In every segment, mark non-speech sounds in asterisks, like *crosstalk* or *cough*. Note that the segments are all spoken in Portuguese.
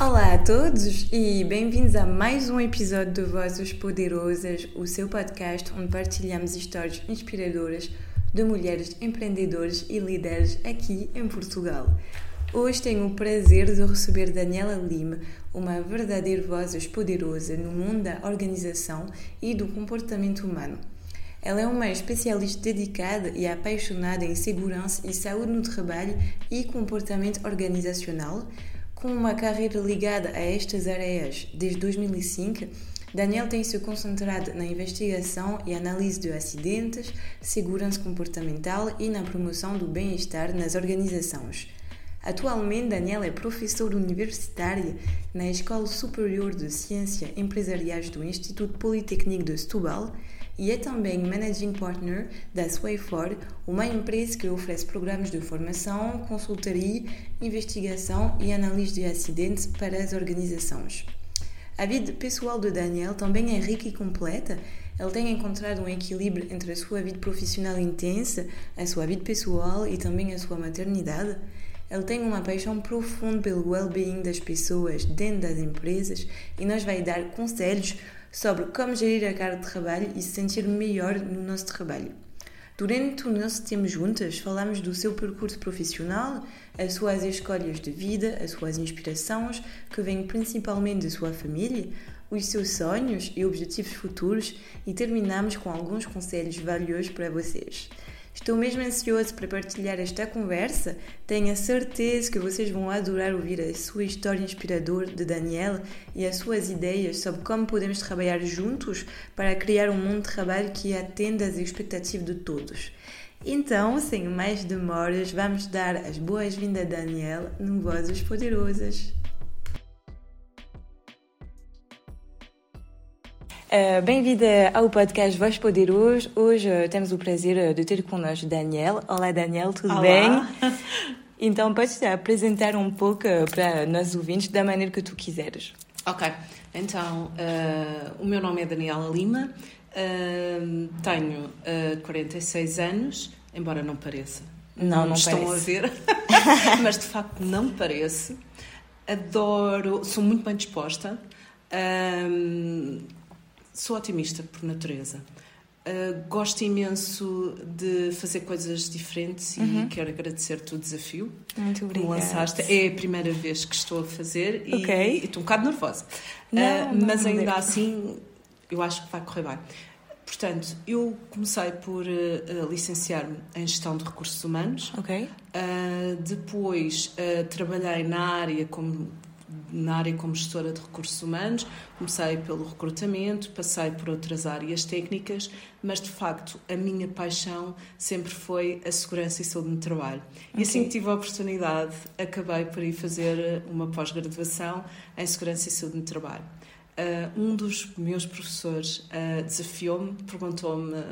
Olá a todos e bem-vindos a mais um episódio de Vozes Poderosas, o seu podcast onde partilhamos histórias inspiradoras de mulheres empreendedoras e líderes aqui em Portugal. Hoje tenho o prazer de receber Daniela Lima, uma verdadeira voz poderosa no mundo da organização e do comportamento humano. Ela é uma especialista dedicada e apaixonada em segurança e saúde no trabalho e comportamento organizacional, com uma carreira ligada a estas áreas desde 2005. Daniel tem se concentrado na investigação e análise de acidentes, segurança comportamental e na promoção do bem-estar nas organizações. Atualmente, Daniel é professor universitário na Escola Superior de Ciências Empresariais do Instituto Politécnico de Setúbal e é também Managing Partner da Swayfor, uma empresa que oferece programas de formação, consultoria, investigação e análise de acidentes para as organizações. A vida pessoal de Daniel também é rica e completa. Ele tem encontrado um equilíbrio entre a sua vida profissional intensa, a sua vida pessoal e também a sua maternidade. Ele tem uma paixão profunda pelo well-being das pessoas dentro das empresas e nos vai dar conselhos sobre como gerir a carga de trabalho e se sentir melhor no nosso trabalho. Durante o nosso tempo juntas, falamos do seu percurso profissional, as suas escolhas de vida, as suas inspirações, que vêm principalmente da sua família, os seus sonhos e objetivos futuros e terminamos com alguns conselhos valiosos para vocês. Estou mesmo ansioso para partilhar esta conversa. Tenho a certeza que vocês vão adorar ouvir a sua história inspiradora de Daniel e as suas ideias sobre como podemos trabalhar juntos para criar um mundo de trabalho que atenda às expectativas de todos. Então, sem mais demoras, vamos dar as boas-vindas a Daniel no Vozes Poderosas. Uh, Bem-vinda ao podcast Voz Poderoso. Hoje uh, temos o prazer uh, de ter connosco Daniel. Olá, Daniel, tudo Olá. bem? *laughs* Então, podes te apresentar um pouco para nós ouvintes da maneira que tu quiseres. Ok, então o meu nome é Daniela Lima, tenho 46 anos, embora não pareça. Não, não estão parece. a ver, *laughs* *laughs* mas de facto não parece. Adoro, sou muito bem disposta. Sou otimista por natureza. Uh, gosto imenso de fazer coisas diferentes e quero agradecer-te o desafio Muito que me obrigada. lançaste. É a primeira vez que estou a fazer e, Ok. e estou um bocado nervosa. Não, Uh, não, mas ainda assim, eu acho que vai correr bem. Portanto, eu comecei por uh, licenciar-me em Gestão de Recursos Humanos. Ok? Uh, depois trabalhei na área como na área como gestora de recursos humanos, comecei pelo recrutamento, passei por outras áreas técnicas, mas de facto a minha paixão sempre foi a segurança e saúde no trabalho. E assim que tive a oportunidade, acabei por ir fazer uma pós-graduação em segurança e saúde no trabalho. Uh, um dos meus professores uh, desafiou-me, perguntou-me, uh,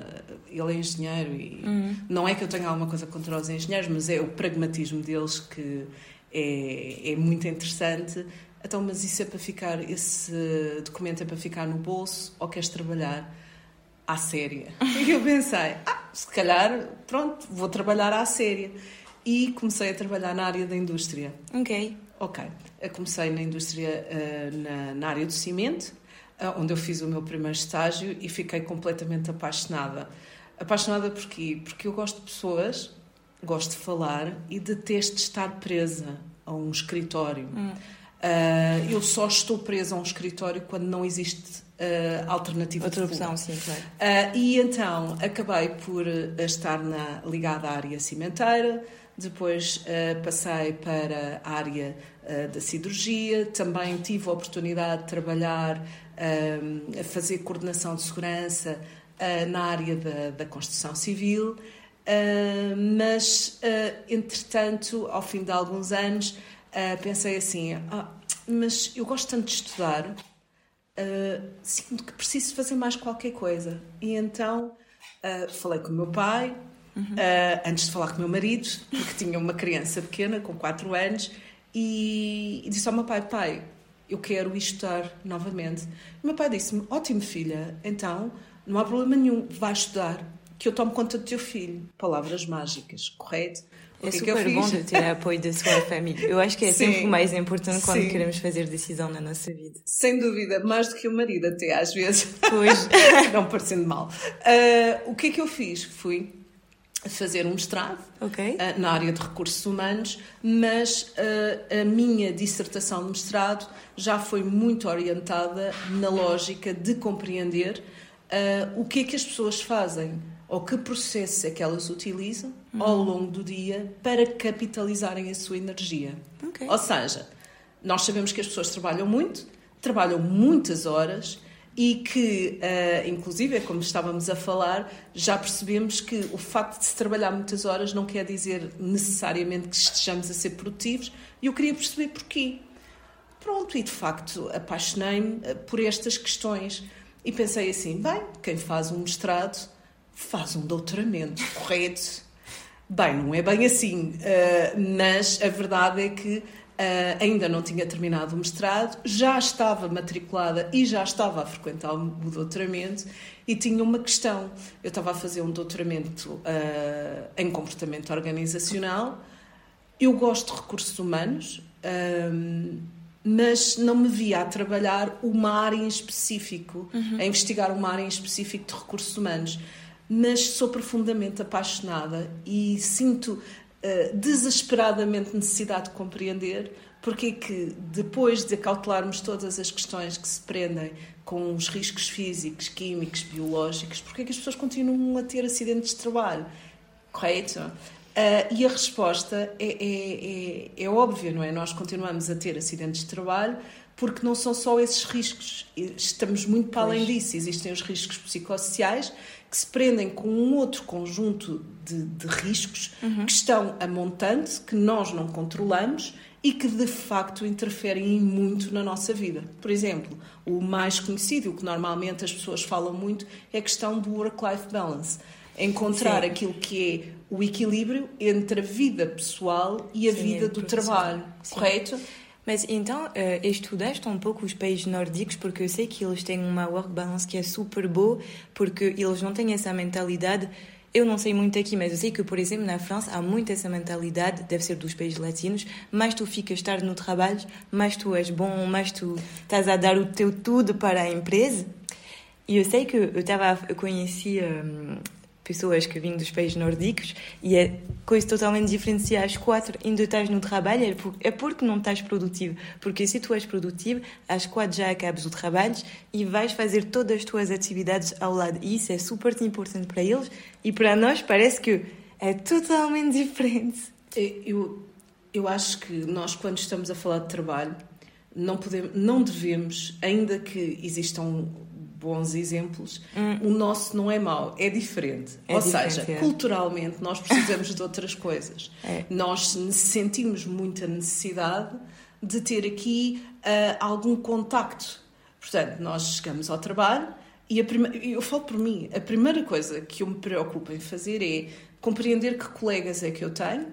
ele é engenheiro e Hum. não é que eu tenha alguma coisa contra os engenheiros, mas é o pragmatismo deles que é, é muito interessante. Então, mas isso é para ficar, esse documento é para ficar no bolso ou queres trabalhar à séria? *laughs* E eu pensei, ah, se calhar, pronto, vou trabalhar à séria. E comecei a trabalhar na área da indústria. Ok. Ok, eu comecei na indústria, eh, na, na área do cimento, eh, onde eu fiz o meu primeiro estágio e fiquei completamente apaixonada. Apaixonada porquê? Porque eu gosto de pessoas, gosto de falar e detesto estar presa a um escritório. Hum. Eh, eu só estou presa a um escritório quando não existe eh, alternativa Outra de opção, sim, claro. Ah, e então acabei por estar na, ligada à área cimenteira, depois passei para a área da cirurgia, também tive a oportunidade de trabalhar a fazer coordenação de segurança na área da, da construção civil. Mas, entretanto, ao fim de alguns anos, ah, pensei assim: ah, mas eu gosto tanto de estudar, Uh, sinto que preciso fazer mais qualquer coisa. E então uh, falei com o meu pai, uh, antes de falar com o meu marido, porque tinha uma criança pequena, com 4 anos, e, e disse ao meu pai: Pai, eu quero estudar novamente. E o meu pai disse-me: Ótimo, filha, então não há problema nenhum, vai estudar. que eu tomo conta do teu filho. Palavras mágicas, correto? O é que super é bom de ter apoio da sua família. Eu acho que é Sim. sempre o mais importante quando Sim. queremos fazer decisão na nossa vida. Sem dúvida, mais do que o marido até às vezes. Pois. *laughs* Não parecendo mal. Uh, o que é que eu fiz? Fui fazer um mestrado okay. uh, na área de recursos humanos, mas uh, a minha dissertação de mestrado já foi muito orientada na lógica de compreender o que é que as pessoas fazem ou que processos é que elas utilizam uhum. ao longo do dia para capitalizarem a sua energia. Okay. Ou seja, nós sabemos que as pessoas trabalham muito, trabalham muitas horas e que, uh, inclusive, é como estávamos a falar, já percebemos que o facto de se trabalhar muitas horas não quer dizer necessariamente que estejamos a ser produtivos, e eu queria perceber porquê. Pronto, e de facto apaixonei-me eh, por estas questões e pensei assim: bem, quem faz um mestrado faz um doutoramento, correto? Bem, não é bem assim, uh, mas a verdade é que Uh, ainda não tinha terminado o mestrado, já estava matriculada e já estava a frequentar o doutoramento e tinha uma questão. Eu estava a fazer um doutoramento uh, em comportamento organizacional. Eu gosto de recursos humanos, uh, mas não me via a trabalhar uma área em específico, uhum. a investigar uma área em específico de recursos humanos. Mas sou profundamente apaixonada e sinto eh, desesperadamente necessidade de compreender porque é que, depois de acautelarmos todas as questões que se prendem com os riscos físicos, químicos, biológicos, porque é que as pessoas continuam a ter acidentes de trabalho? Correto? Uh, e a resposta é, é, é, é óbvia, não é? Nós continuamos a ter acidentes de trabalho porque não são só esses riscos, estamos muito para além disso. Existem os riscos psicossociais que se prendem com um outro conjunto de, de riscos uhum. que estão a montante, que nós não controlamos e que de facto interferem muito na nossa vida. Por exemplo, o mais conhecido, o que normalmente as pessoas falam muito, é a questão do work-life balance. Encontrar Sim. aquilo que é o equilíbrio entre a vida pessoal e a Sim, vida do trabalho, Sim. correto? Mas então, uh, estudaste um pouco os países nórdicos, porque eu sei que eles têm uma work balance que é super boa, porque eles não têm essa mentalidade. Eu não sei muito aqui, mas eu sei que, por exemplo, na França há muito essa mentalidade, deve ser dos países latinos, mais tu ficas tarde no trabalho, mais tu és bom, mais tu estás a dar o teu tudo para a empresa. E eu sei que eu estava, conheci um, pessoas que vêm dos países nórdicos e é coisa totalmente diferente se às quatro ainda estás no trabalho, é, é porque não estás produtivo. Porque se tu és produtivo, às quatro já acabas o trabalho e vais fazer todas as tuas atividades ao lado. E isso é super importante para eles e para nós parece que é totalmente *laughs* diferente. Eu, eu acho que nós, quando estamos a falar de trabalho, não, podemos, não devemos, ainda que existam bons exemplos, hum. o nosso não é mau, é diferente. É Ou diferente, seja, é. culturalmente nós precisamos de outras coisas. *laughs* É. Nós sentimos muita necessidade de ter aqui uh, algum contacto. Portanto, nós chegamos ao trabalho e a prima... eu falo por mim, a primeira coisa que eu me preocupo em fazer é compreender que colegas é que eu tenho,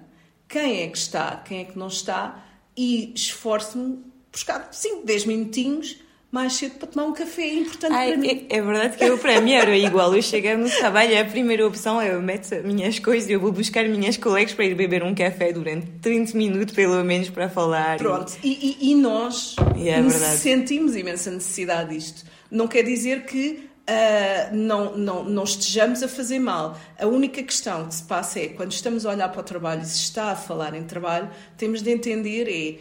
quem é que está, quem é que não está e esforço-me buscar 5, 10 minutinhos mais cedo para tomar um café, é importante Ai, para mim. É, é, verdade que eu, para mim, era igual. Eu chego no trabalho, a primeira opção é eu meto minhas coisas e eu vou buscar minhas colegas para ir beber um café durante 30 minutos, pelo menos, para falar. Pronto, e, e, e nós é sentimos imensa necessidade disto. Não quer dizer que Uh, não, não, não estejamos a fazer mal. A única questão que se passa é, quando estamos a olhar para o trabalho e se está a falar em trabalho, temos de entender é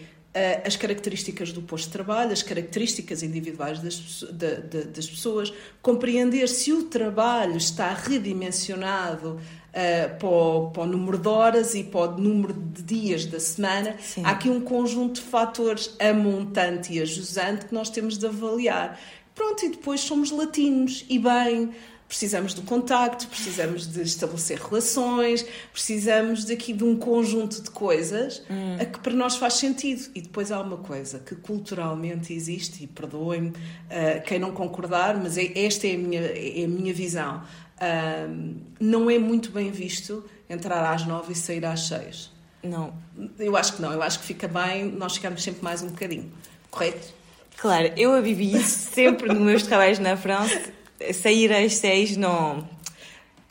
as características do posto de trabalho, as características individuais das, das pessoas, compreender se o trabalho está redimensionado uh, para, o, para, o, número de horas e para o número de dias da semana. Sim. Há aqui um conjunto de fatores amontante e ajusante que nós temos de avaliar. Pronto, e depois somos latinos e bem precisamos do contacto, precisamos de estabelecer relações, precisamos daqui de um conjunto de coisas hum. a que para nós faz sentido. E depois há uma coisa que culturalmente existe, e perdoem-me uh, quem não concordar, mas é, esta é a minha, é a minha visão. Uh, não é muito bem visto entrar às nove e sair às seis. Não. Eu acho que não, eu acho que fica bem nós ficamos sempre mais um bocadinho, correto? Claro, eu vivi isso sempre nos meus trabalhos na França sair às seis não.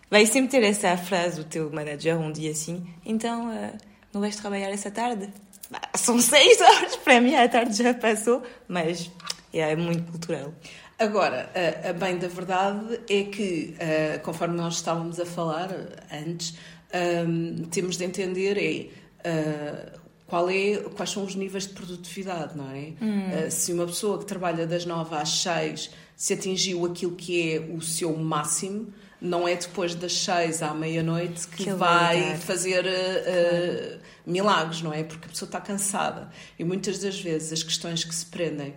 vai sempre ter essa frase do teu manager um dia assim, então uh, não vais trabalhar essa tarde? São *laughs* seis horas, para mim a tarde já passou, mas é muito cultural. Agora, a, a bem da verdade é que, uh, conforme nós estávamos a falar antes, um, temos de entender é uh, qual é, quais são os níveis de produtividade, não é? Hum. Uh, se uma pessoa que trabalha das nove às seis se atingiu aquilo que é o seu máximo, não é depois das seis à meia-noite que, que vai fazer uh, milagres, não é? Porque a pessoa está cansada. E muitas das vezes as questões que se prendem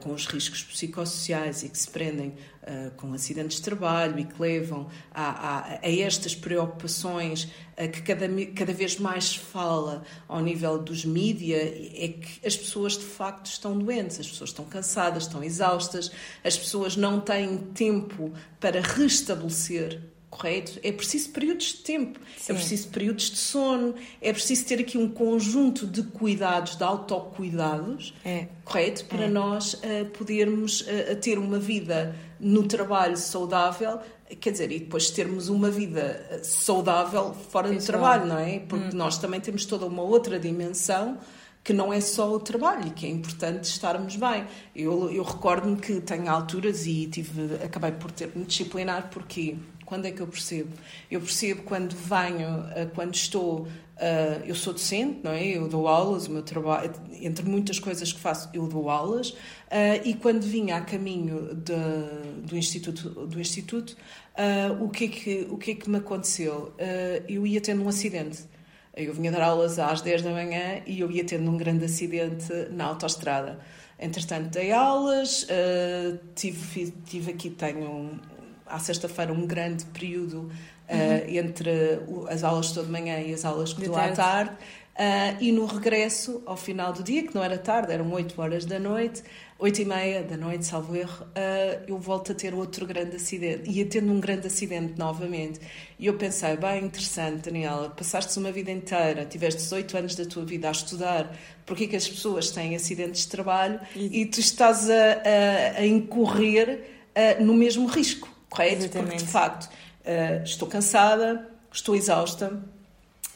com os riscos psicossociais e que se prendem uh, com acidentes de trabalho e que levam a, a, a estas preocupações que cada, cada vez mais se fala ao nível dos mídia é que as pessoas de facto estão doentes, as pessoas estão cansadas, estão exaustas, as pessoas não têm tempo para restabelecer correto? É preciso períodos de tempo, é Sim. é preciso períodos de sono, é preciso ter aqui um conjunto de cuidados, de autocuidados, é. correto? Para é. nós uh, podermos uh, ter uma vida no trabalho saudável, quer dizer, e depois termos uma vida saudável fora Pessoal. do trabalho, não é? Porque hum. nós também temos toda uma outra dimensão que não é só o trabalho e que é importante estarmos bem. Eu, eu recordo-me que tenho alturas e tive, acabei por ter me disciplinar porque quando é que eu percebo? Eu percebo quando venho, eh, quando estou. Uh, eu sou docente, não é? Eu dou aulas, o meu trabalho, entre muitas coisas que faço, eu dou aulas. Uh, e quando vinha a caminho de, do Instituto, do instituto uh, o, que é que, o que é que me aconteceu? eu ia tendo um acidente. Eu vinha dar aulas às 10 da manhã e eu ia tendo um grande acidente na autoestrada. Entretanto, dei aulas, tive, tive aqui, tenho à sexta-feira um grande período uh, uhum. entre as aulas de de manhã e as aulas que dou à tarde. Uh, e no regresso, ao final do dia, que não era tarde, eram 8 horas da noite, 8 e meia da noite, salvo erro, uh, eu volto a ter outro grande acidente. Ia tendo um grande acidente novamente. E eu pensei, bem interessante, Daniela, passaste uma vida inteira, tiveste 18 anos da tua vida a estudar porque é que as pessoas têm acidentes de trabalho e, e tu estás a, a, a incorrer uh, no mesmo risco correto? Exatamente. Porque, de facto, uh, estou cansada, estou exausta,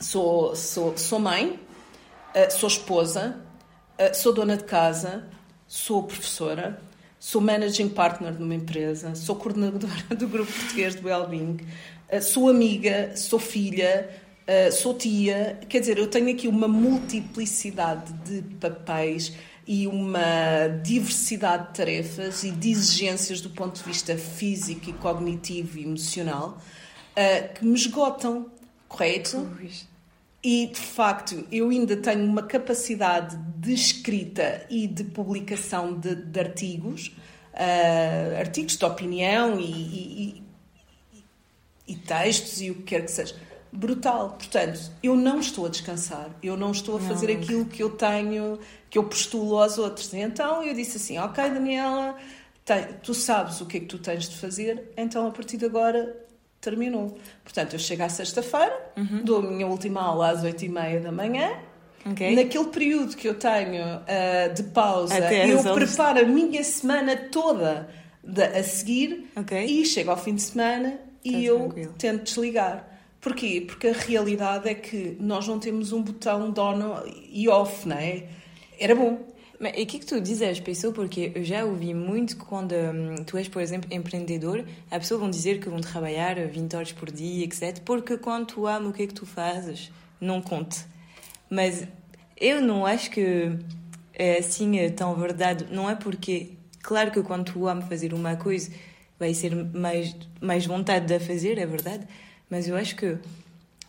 sou, sou, sou mãe, uh, sou esposa, uh, sou dona de casa, sou professora, sou managing partner de uma empresa, sou coordenadora *laughs* do grupo português de Wellbeing, sou amiga, sou filha, sou tia. Quer dizer, eu tenho aqui uma multiplicidade de papéis e uma diversidade de tarefas e de exigências do ponto de vista físico e cognitivo e emocional uh, que me esgotam, correto? E de facto, eu ainda tenho uma capacidade de escrita e de publicação de, de artigos, uh, artigos de opinião e, e, e, e textos e o que quer que seja brutal. Portanto, eu não estou a descansar, eu não estou a fazer não. aquilo que eu tenho, que eu postulo aos outros. Então eu disse assim: Ok, Daniela, tu sabes o que é que tu tens de fazer, então a partir de agora terminou. Portanto, eu chego à sexta-feira, uhum. dou a minha última aula às oito e meia da manhã. Okay. Naquele período que eu tenho uh, de pausa, Até eu preparo a minha semana toda de, a seguir okay. e chego ao fim de semana e eu tranquilo. tento desligar. Porquê? Porque a realidade é que nós não temos um botão on e off, não é? Era bom. Mas e o que, que tu dizes às pessoas? Porque eu já ouvi muito quando hum, tu és, por exemplo, empreendedor, as pessoas vão dizer que vão trabalhar 20 horas por dia, etc. Porque quando tu amas o que é que tu fazes, não conte. Mas eu não acho que é assim é tão verdade. Não é porque, claro que quando tu amas fazer uma coisa, vai ser mais, mais vontade de fazer, é verdade. Mas eu acho que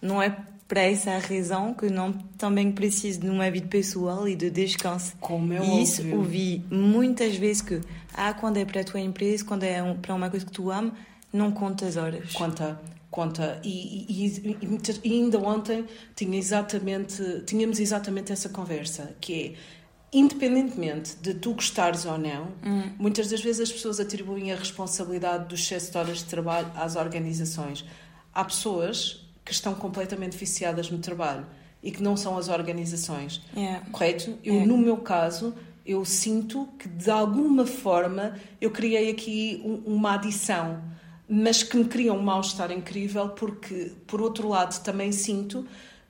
não é para essa razão que não também preciso de uma vida pessoal e de descanso. Como eu e isso óbvio. ouvi muitas vezes que ah, quando é para a tua empresa, quando é para uma coisa que tu amas, não conta as horas. Conta, conta. E, e, e, e, ainda ontem tinha exatamente, tínhamos exatamente essa conversa, que é independentemente de tu gostares ou não, hum. muitas das vezes as pessoas atribuem a responsabilidade dos excesso de horas de trabalho às organizações há pessoas que estão completamente viciadas no trabalho e que não são as organizações. Yeah. Correto? Eu, yeah. no meu caso, eu sinto que de alguma forma eu criei aqui um, uma adição. mas que me criam um mal-estar incrível, porque, por outro lado, também sinto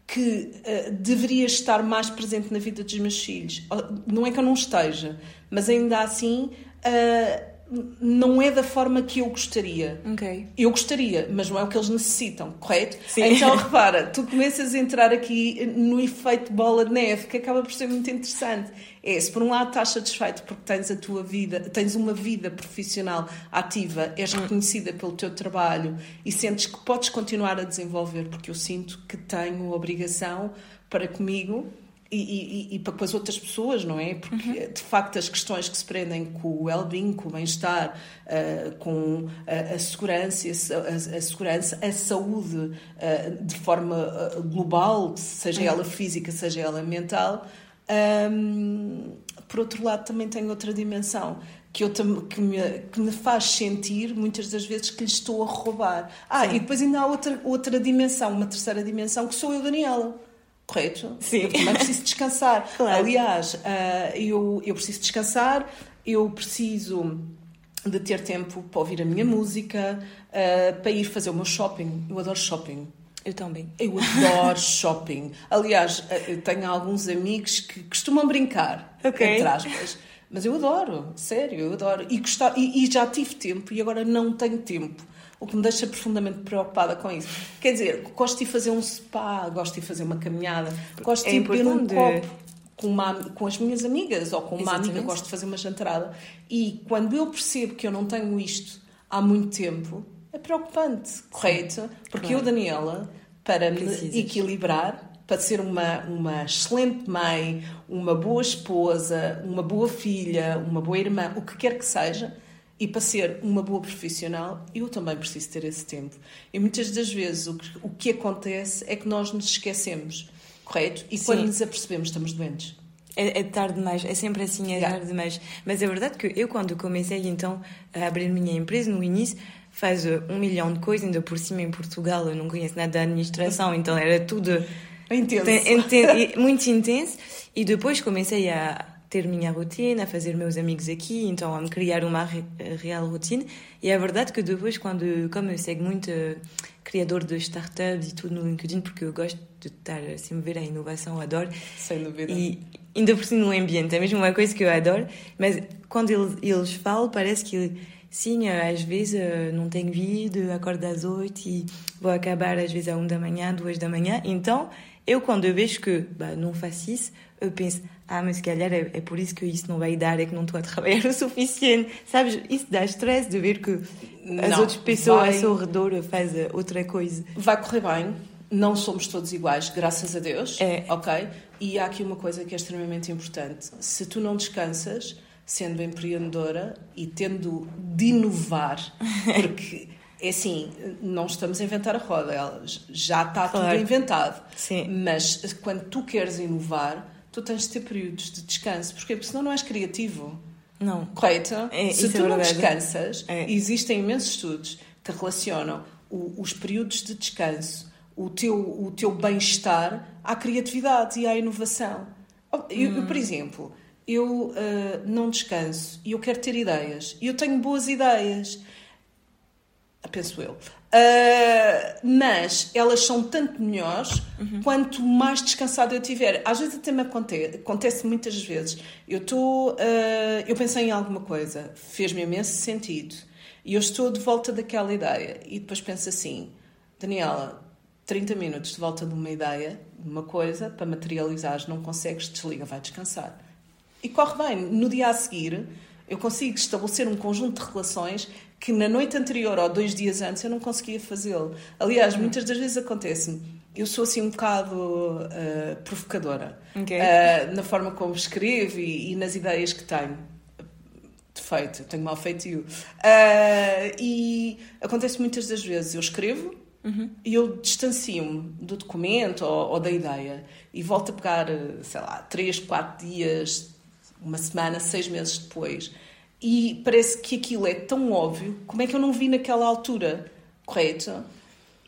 que uh, deveria estar mais presente na vida dos meus filhos. Não é que eu não esteja, mas ainda assim. Uh, não é da forma que eu gostaria. Okay. Eu gostaria, mas não é o que eles necessitam, correto? Sim. Então repara, tu começas a entrar aqui no efeito bola de neve, que acaba por ser muito interessante. É, se por um lado estás satisfeito porque tens a tua vida, tens uma vida profissional ativa, és hum. reconhecida pelo teu trabalho e sentes que podes continuar a desenvolver, porque eu sinto que tenho obrigação para comigo e, e, e, para as outras pessoas, não é? Porque, uhum. de facto, as questões que se prendem com o well-being, com o bem-estar, uh, com a, a segurança, a, a, segurança, a saúde uh, de forma global, seja uhum. ela física, seja ela mental, um, por outro lado, também tem outra dimensão. Que, eu, que, me, que me faz sentir, muitas das vezes, que lhe estou a roubar. Ah, Sim. e depois ainda há outra, outra dimensão, uma terceira dimensão, que sou eu, Daniela correto? Sim. *laughs* Eu também preciso descansar. Claro. Aliás, uh, eu, eu preciso descansar, eu preciso de ter tempo para ouvir a minha música, uh, para ir fazer o meu shopping. Eu adoro shopping. Eu também. Eu adoro *laughs* shopping. Aliás, ah, eu tenho alguns amigos que costumam brincar, okay. entre aspas. Mas eu adoro, sério, eu adoro. E, gostar, e, e já tive tempo e agora não tenho tempo o que me deixa profundamente preocupada com isso. Quer dizer, gosto de fazer um spa, gosto de fazer uma caminhada, gosto é de beber um copo com, uma, com as minhas amigas ou com uma Exatamente. amiga, gosto de fazer uma jantarada. E quando eu percebo que eu não tenho isto há muito tempo, é preocupante, correto? Porque claro. eu, Daniela, para Precisas. me equilibrar, para ser uma, uma excelente mãe, uma boa esposa, uma boa filha, uma boa irmã, o que quer que seja, e para ser uma boa profissional, eu também preciso ter esse tempo. E muitas das vezes o que, o que acontece é que nós nos esquecemos, correto? E Sim. quando nos apercebemos, estamos doentes. É, é, tarde demais, é sempre assim, é tarde demais. Mas é verdade que eu, quando comecei então a abrir minha empresa no início, faz um milhão de coisas, ainda por cima em Portugal, eu não conheço nada da administração, então era tudo *laughs* intenso. muito intenso. E depois comecei a ter minha rotina, a fazer meus amigos aqui, então a me criar uma real rotina. E é verdade que depois, quando, como eu sigo muito uh, criador de startups e tudo no LinkedIn, porque eu gosto de estar assim, ver a inovação, adoro. Sem dúvida. E ainda por cima no ambiente, é mesmo uma coisa que eu adoro. Mas quando eles, eles falam, parece que sim, eh, às vezes eh, não tenho vida, acordo às oito e vou acabar às vezes à uma da manhã, duas da manhã. Então, eu quando eu vejo que bah, não faço isso, eu penso, ah, mas se calhar é, é, por isso que isso não vai dar, é que não estou a trabalhar *laughs* o suficiente. Sabes, isso dá stress de ver que as não, outras pessoas vai... ao seu redor fazem outra coisa. Vai correr bem, não somos todos iguais, graças a Deus. É. Ok? E há aqui uma coisa que é extremamente importante. Se tu não descansas, sendo empreendedora e tendo de inovar, *laughs* porque é assim, não estamos a inventar a roda, já está claro. tudo inventado. Sim. Mas quando tu queres inovar, tu tens de ter períodos de descanso. Porquê? Porque senão não és criativo. Não. Correto? É, Se tu é não descansas, é. existem imensos estudos que relacionam o, os períodos de descanso, o teu, o teu bem-estar à criatividade e à inovação. Eu, hum. eu por exemplo, eu uh, não descanso e eu quero ter ideias. E eu tenho boas ideias penso eu. Uh, mas elas são tanto melhores uhum. quanto mais descansado eu tiver. Às vezes até me acontece, acontece muitas vezes. Eu estou, uh, eu pensei em alguma coisa, fez-me imenso sentido e eu estou de volta daquela ideia e depois penso assim, Daniela, 30 minutos de volta de uma ideia, de uma coisa, para materializares, não consegues, desliga, vai descansar. E corre bem. No dia a seguir, eu consigo estabelecer um conjunto de relações que na noite anterior ou dois dias antes eu não conseguia fazê-lo. Aliás, muitas das vezes acontece-me. Eu sou assim um bocado uh, provocadora okay. uh, na forma como escrevo e, e, nas ideias que tenho. Defeito, eu tenho mal feitio. Uh, e acontece muitas das vezes. Eu escrevo uhum. e eu distancio-me do documento ou, ou da ideia e volto a pegar, sei lá, três, quatro dias, uma semana, seis meses depois e parece que aquilo é tão óbvio, como é que eu não vi naquela altura, correto?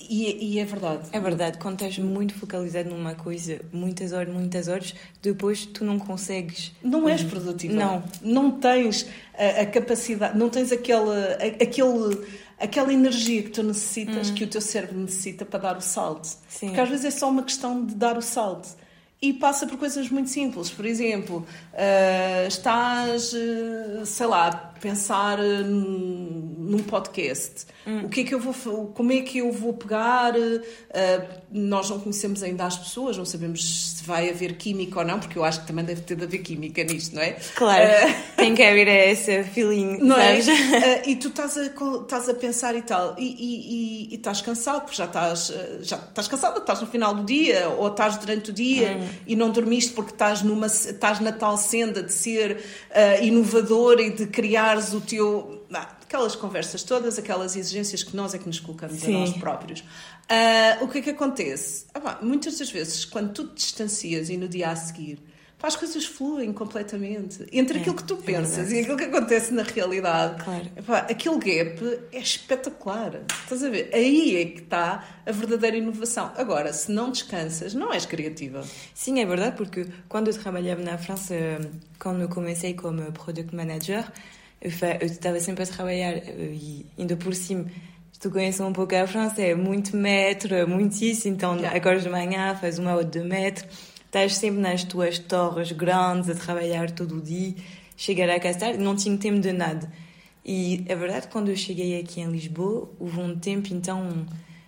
E, e, é verdade. É verdade, quando estás muito focalizado numa coisa, muitas horas, muitas horas, depois tu não consegues. Não és produtivo. Não. Não tens a, a capacidade, não tens aquele, a, aquele aquela energia que tu necessitas, que o teu cérebro necessita para dar o salto. Sim. Porque às vezes é só uma questão de dar o salto. E passa por coisas muito simples. Por exemplo, ah, estás, ah, sei lá, pensar ah, num podcast. O que é que eu vou, como é que eu vou pegar? ah, nós não conhecemos ainda as pessoas, não sabemos se vai haver química ou não, porque eu acho que também deve ter de haver química nisto, não é? Claro, Ah, *laughs* tem que haver esse feeling, não é? sabes? Ah, *laughs* e tu estás a, estás a pensar e tal, e, e- e- e estás cansado, porque já estás, já estás cansado, estás no final do dia, ou estás durante o dia e não dormiste porque estás, numa, estás na tal senda de ser inovador e de o teu. aquelas conversas todas, aquelas exigências que nós é que nos colocamos Sim. a nós próprios. Ah, o que é que acontece? Ah, pá, muitas das vezes, quando tu te distancias e no dia a seguir. pá, As coisas fluem completamente. Entre É, aquilo que tu é pensas e aquilo que acontece na realidade. Claro. Epá, aquele gap é espetacular. Estás a ver? Aí é que está a verdadeira inovação. Agora, se não descansas, não és criativa. Sim, é verdade, porque quando eu trabalhava na França, eh, quando eu comecei como Product Manager, eu estava sempre a trabalhar eh, e ainda por cima, tu conheces um pouco a França, é muito metro, muito isso, então acordas de manhã, faz uma hora de metro, estás sempre nas tuas torres grandes a trabalhar todo o dia, chegar a casa tarde, não tinha tempo de nada. E é verdade, quando eu cheguei aqui em Lisboa, houve um tempo, então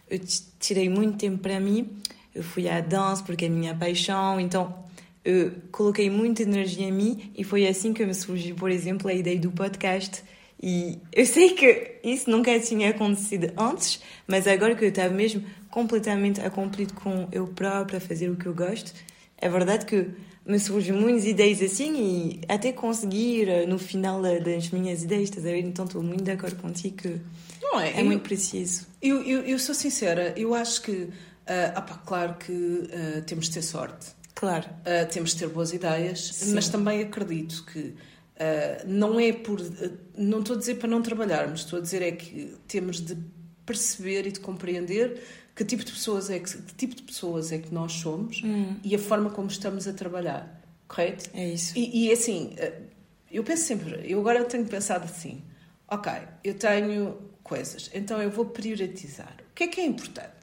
eu tirei muito tempo para mim. Eu fui à dança porque é a minha paixão, então eu coloquei muita energia em mim e foi assim que me surgiu, por exemplo, a ideia do podcast. E eu sei que isso nunca tinha acontecido antes, mas agora que eu estava mesmo completamente acomplido com eu própria, a fazer o que eu gosto, é verdade que me surgem muitas ideias assim e até conseguir eh, no final eh, das minhas ideias, estás a ver? Então estou muito de acordo contigo que Não é? é muito preciso. Eu, eu, eu sou sincera, eu acho que, ah, ah pá, claro que ah, temos de ter sorte. Claro, Uh, temos de ter boas ideias, Sim. mas também acredito que uh, não é por. uh, não estou a dizer para não trabalharmos, estou a dizer é que temos de perceber e de compreender que tipo de pessoas é que, que tipo de pessoas é que nós somos e a forma como estamos a trabalhar, correto? é isso. E, e assim, uh, eu penso sempre, eu agora tenho pensado assim, ok, eu tenho coisas, então eu vou priorizar. O que é que é importante?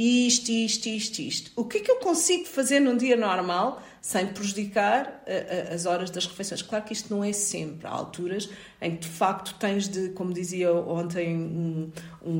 Isto, isto, isto, isto. O que é que eu consigo fazer num dia normal sem prejudicar uh, uh, as horas das refeições? Claro que isto não é sempre. Há alturas em que de facto tens de, como dizia ontem um, um,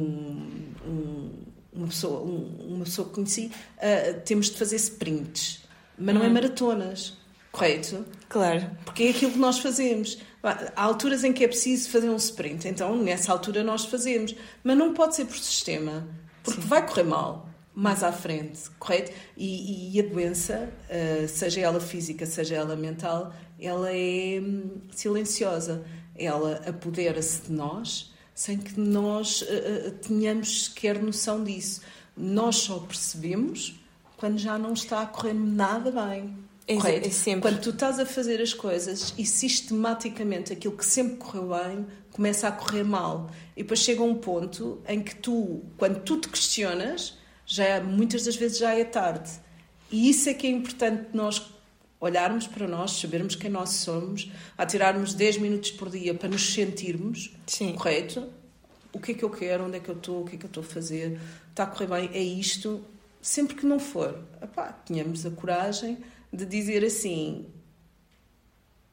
um, uma, pessoa, um, uma pessoa que conheci, uh, temos de fazer sprints, mas não é maratonas, correto? Claro, Porque é aquilo que nós fazemos. Há alturas em que é preciso fazer um sprint, então nessa altura nós fazemos. Mas não pode ser por sistema, porque vai correr mal mais à frente, correto? E, e a doença, uh, seja ela física, seja ela mental, ela é hum, silenciosa. Ela apodera-se de nós sem que nós uh, uh, tenhamos sequer noção disso. Nós só percebemos quando já não está a correr nada bem. É- correto? é sempre. Quando tu estás a fazer as coisas e sistematicamente aquilo que sempre correu bem começa a correr mal. E depois chega um ponto em que tu, quando tu te questionas, já muitas das vezes já é tarde. E isso é que é importante nós olharmos para nós, sabermos quem nós somos, a tirarmos 10 minutos por dia para nos sentirmos, sim. correto? O que é que eu quero, onde é que eu estou, o que é que eu estou a fazer, está a correr bem, é isto. Sempre que não for, epá, tenhamos a coragem de dizer assim: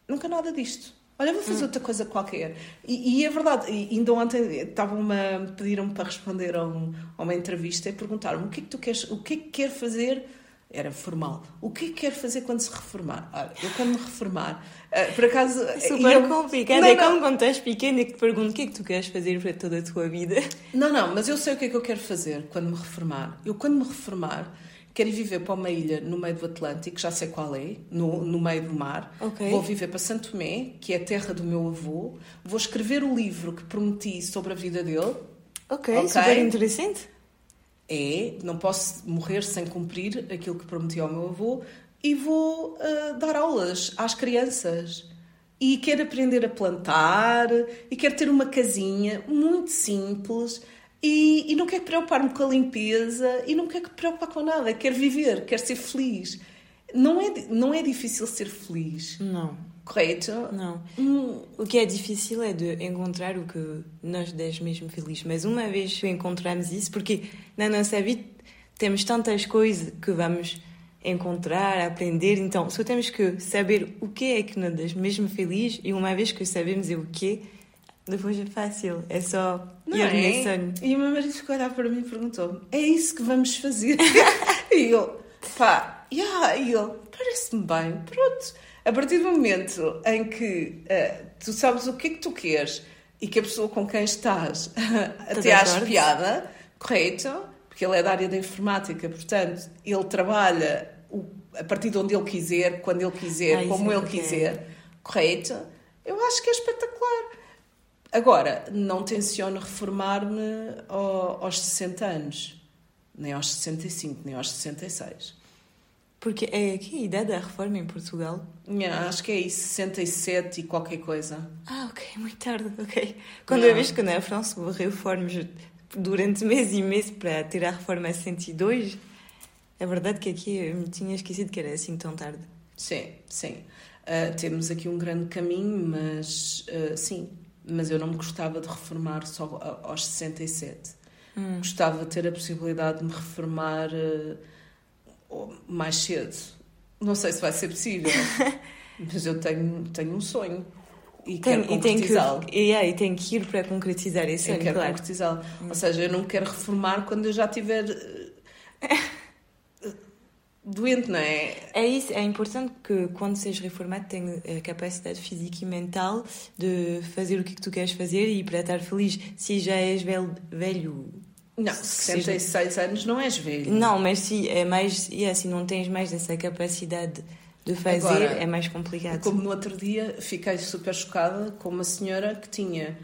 nunca nada disto. Olha, vou fazer outra coisa qualquer. E, e é verdade, e ainda ontem estavam-me a pediram-me para responder a, um- a uma entrevista e perguntaram-me o que é que tu queres, o que é que quer fazer era formal. O que é que quer fazer quando se reformar? Olha, eu quando me reformar, eh, por acaso. Super eu- complicado. Não, é não. como quando estás pequeno e que te pergunto o que é que tu queres fazer para toda a tua vida. Não, não, mas eu sei o que é que eu quero fazer quando me reformar. Eu, quando me reformar, quero viver para uma ilha no meio do Atlântico, já sei qual é, no, no meio do mar. Ok. Vou viver para Santo Tomé, que é a terra do meu avô. Vou escrever o livro que prometi sobre a vida dele. Ok, Ok. super interessante. É, não posso morrer sem cumprir aquilo que prometi ao meu avô. E vou ah, dar aulas às crianças. E quero aprender a plantar, e quero ter uma casinha muito simples, e, e não quero preocupar-me com a limpeza, e não quero preocupar com nada. Quero viver, quero ser feliz. Não é, não é difícil ser feliz. Não. correto? Não. Hum, O que é difícil é de encontrar o que nos deixa mesmo felizes. Mas uma vez que encontramos isso, porque na nossa vida temos tantas coisas que vamos encontrar, aprender, então só temos que saber o que é que nos deixa mesmo feliz e uma vez que sabemos o que, depois é fácil. É só Não é? sonho. E o meu marido ficou a olhar para mim e perguntou-me: É isso que vamos fazer? *laughs* e eu, pá, yeah. e ele, parece-me bem, pronto. A partir do momento em que eh, tu sabes o que é que tu queres e que a pessoa com quem estás *laughs* até acordo. piada, correto? Porque ele é da área da informática, portanto, ele trabalha o- a partir de onde ele quiser, quando ele quiser, Ah, como é ele quiser, correto? Eu acho que é espetacular. Agora, não tenciono reformar-me ao- aos 60 anos, nem aos 65, nem aos 66. Porque é que a idade da reforma em Portugal? Nha, acho que é isso, 67 e qualquer coisa. Ah, ok, muito tarde, ok. Quando Não. eu vejo que na França houve reformas durante meses e meses para ter a reforma a 102, é verdade que aqui eu me tinha esquecido que era assim tão tarde. Sim, sim. Ah, temos aqui um grande caminho, mas ah, sim, mas eu não me gostava de reformar só aos 67. Hum. Gostava de ter a possibilidade de me reformar ou mais cedo. Não sei se vai ser possível, *laughs* mas eu tenho, tenho um sonho e Tem, quero e, tem que, concretizá-lo. e, yeah, e tem que ir para concretizar esse Eu sonho, quero claro. concretizá-lo. Ou seja, eu não me quero reformar quando eu já estiver eh, eh, *laughs* doente, não é? É isso, é importante que quando sejas reformado tenha a capacidade física e mental de fazer o que tu queres fazer e para estar feliz. Se já és velho, velho Não, seja- 66 anos não és velho. Não, mas se é mais, e assim não tens mais essa capacidade de fazer, Agora, é mais complicado. Como no outro dia fiquei super chocada com uma senhora que tinha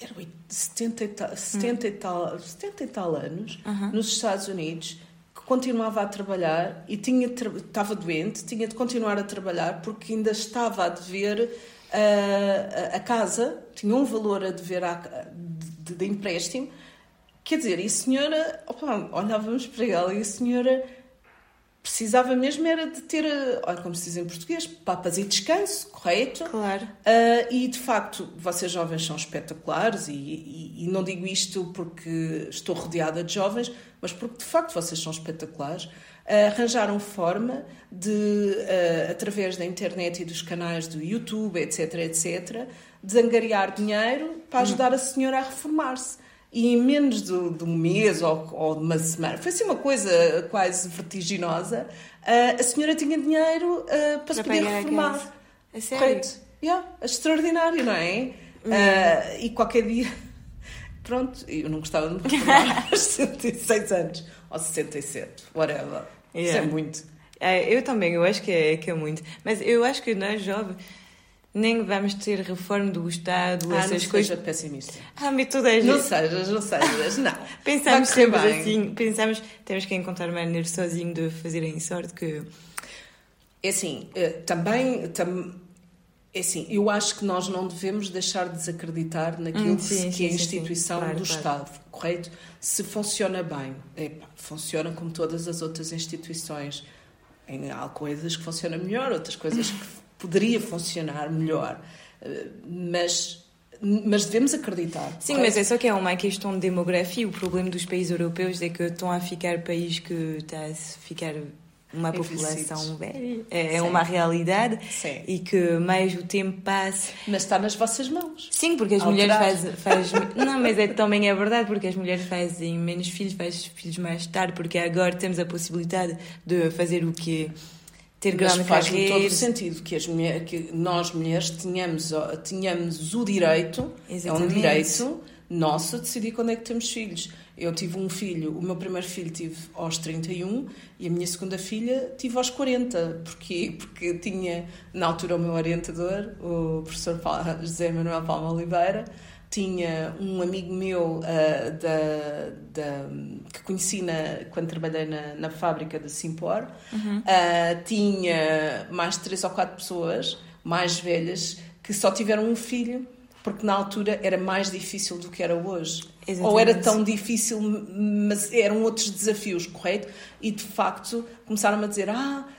era oit- 70 e tal, 70 e tal, 70 e tal anos nos Estados Unidos continuava a trabalhar e tinha estava doente, tinha de continuar a trabalhar porque ainda estava a dever ah, a, a casa, tinha um valor a dever à- de, de empréstimo. Quer dizer, e a senhora, opa, olhávamos para ela e a senhora precisava mesmo era de ter, eh, olha como se diz em português, papas e descanso, correto? Claro. Ah, e de facto, vocês jovens são espetaculares, e, e- e não digo isto porque estou rodeada de jovens, mas porque de facto vocês são espetaculares. Ah, arranjaram forma de, ah, através da internet e dos canais do YouTube, etc., etc., de angariar dinheiro para ajudar a senhora a reformar-se. E em menos de, um mês ou, ou de uma semana, foi assim uma coisa quase vertiginosa, ah, a senhora tinha dinheiro ah, para se Para poder reformar. É sério? Correto. Yeah, extraordinário, não é? Ah, e qualquer dia. *laughs* Pronto, eu não gostava de me reformar *laughs* aos 66 anos. Ou 67, whatever. Isso é Yeah. muito. É, eu também, eu acho que é, que é muito. Mas eu acho que nós jovens nem vamos ter reforma do Estado, Ah, não essas coisas. seja pessimista. Ah, toda a gente. Não sejas, não sejas, não. *laughs* Pensamos sempre bem. assim, pensamos temos que encontrar maneira sozinho de fazer em sorte que. É assim, eh, também. tam- é assim, eu acho que nós não devemos deixar de desacreditar naquilo Hum, que, sim, que é a sim, sim, sim. instituição Claro, do claro. Estado, correto? Se funciona bem, epá, funciona como todas as outras instituições. Há coisas que funcionam melhor, outras coisas que poderia funcionar melhor. Eh, Mas, mas devemos acreditar. Sim, correto? mas é só que é uma questão de demografia. O problema dos países europeus é que estão a ficar país que está a ficar uma população velha. É, é Sim. uma realidade Sim. e que mais o tempo passa. Mas está nas vossas mãos. Sim, porque as Alterar. mulheres fazem. Faz, não, mas é, também é verdade, porque as mulheres fazem menos filhos, fazem filhos mais tarde, porque agora temos a possibilidade de fazer o quê? Ter Mas grande faz todo o sentido que, as mulher, que nós mulheres tenhamos, tenhamos o direito, é um Exatamente. direito nosso, decidir quando é que temos filhos. Eu tive um filho, o meu primeiro filho tive aos 31 e a minha segunda filha tive aos 40. Porquê? Porque tinha, na altura, o meu orientador, o professor José Manuel Palma Oliveira, tinha um amigo meu ah, da, da, que conheci na, quando trabalhei na, na fábrica da Simpor, Uhum. ah, tinha mais três ou quatro pessoas mais velhas que só tiveram um filho porque na altura era mais difícil do que era hoje. Exatamente. Ou era tão difícil, mas eram outros desafios, correto? E de facto começaram a dizer: Ah, uh,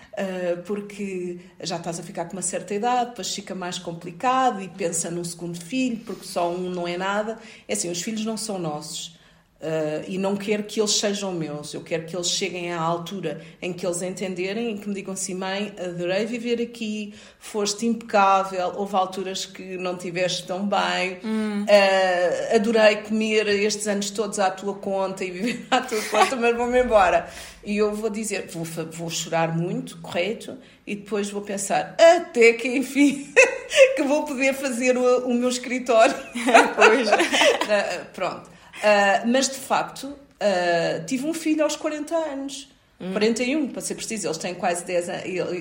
porque já estás a ficar com uma certa idade, depois fica mais complicado e pensa num segundo filho, porque só um não é nada. É assim, os filhos não são nossos. Uh, e não quero que eles sejam meus, eu quero que eles cheguem à altura em que eles entenderem e que me digam assim: mãe, adorei viver aqui, foste impecável, houve alturas que não tiveste tão bem, hum. uh, adorei comer estes anos todos à tua conta e viver à tua conta, mas vou-me embora. E eu vou dizer: vou, vou chorar muito, correto, e depois vou pensar: até que enfim. *laughs* que vou poder fazer o, o meu escritório. *laughs* pois. uh, *laughs* pronto. Uh, mas de facto, uh, tive um filho aos 40 anos. Hum. 41, para ser preciso, eles têm quase 10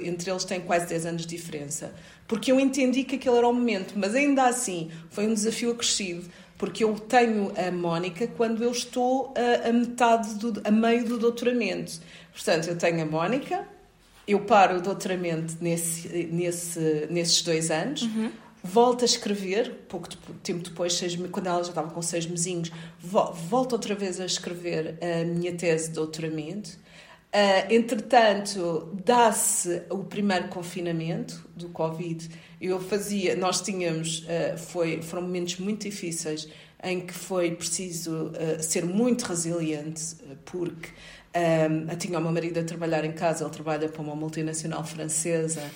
entre eles têm quase 10 anos de diferença. Porque eu entendi que aquele era o momento, mas ainda assim foi um desafio acrescido, porque eu tenho a Mónica quando eu estou a, a metade, do, a meio do doutoramento. Portanto, eu tenho a Mónica, eu paro o doutoramento nesse, nesse, nesses dois anos. Uhum volta a escrever, pouco tempo depois, seis, quando ela já estava com seis mesinhos, volta outra vez a escrever a minha tese de doutoramento. Uh, entretanto, dá-se o primeiro confinamento do Covid. Eu fazia, nós tínhamos, uh, foi, foram momentos muito difíceis em que foi preciso uh, ser muito resiliente, porque um, tinha o meu marido a trabalhar em casa, ele trabalha para uma multinacional francesa,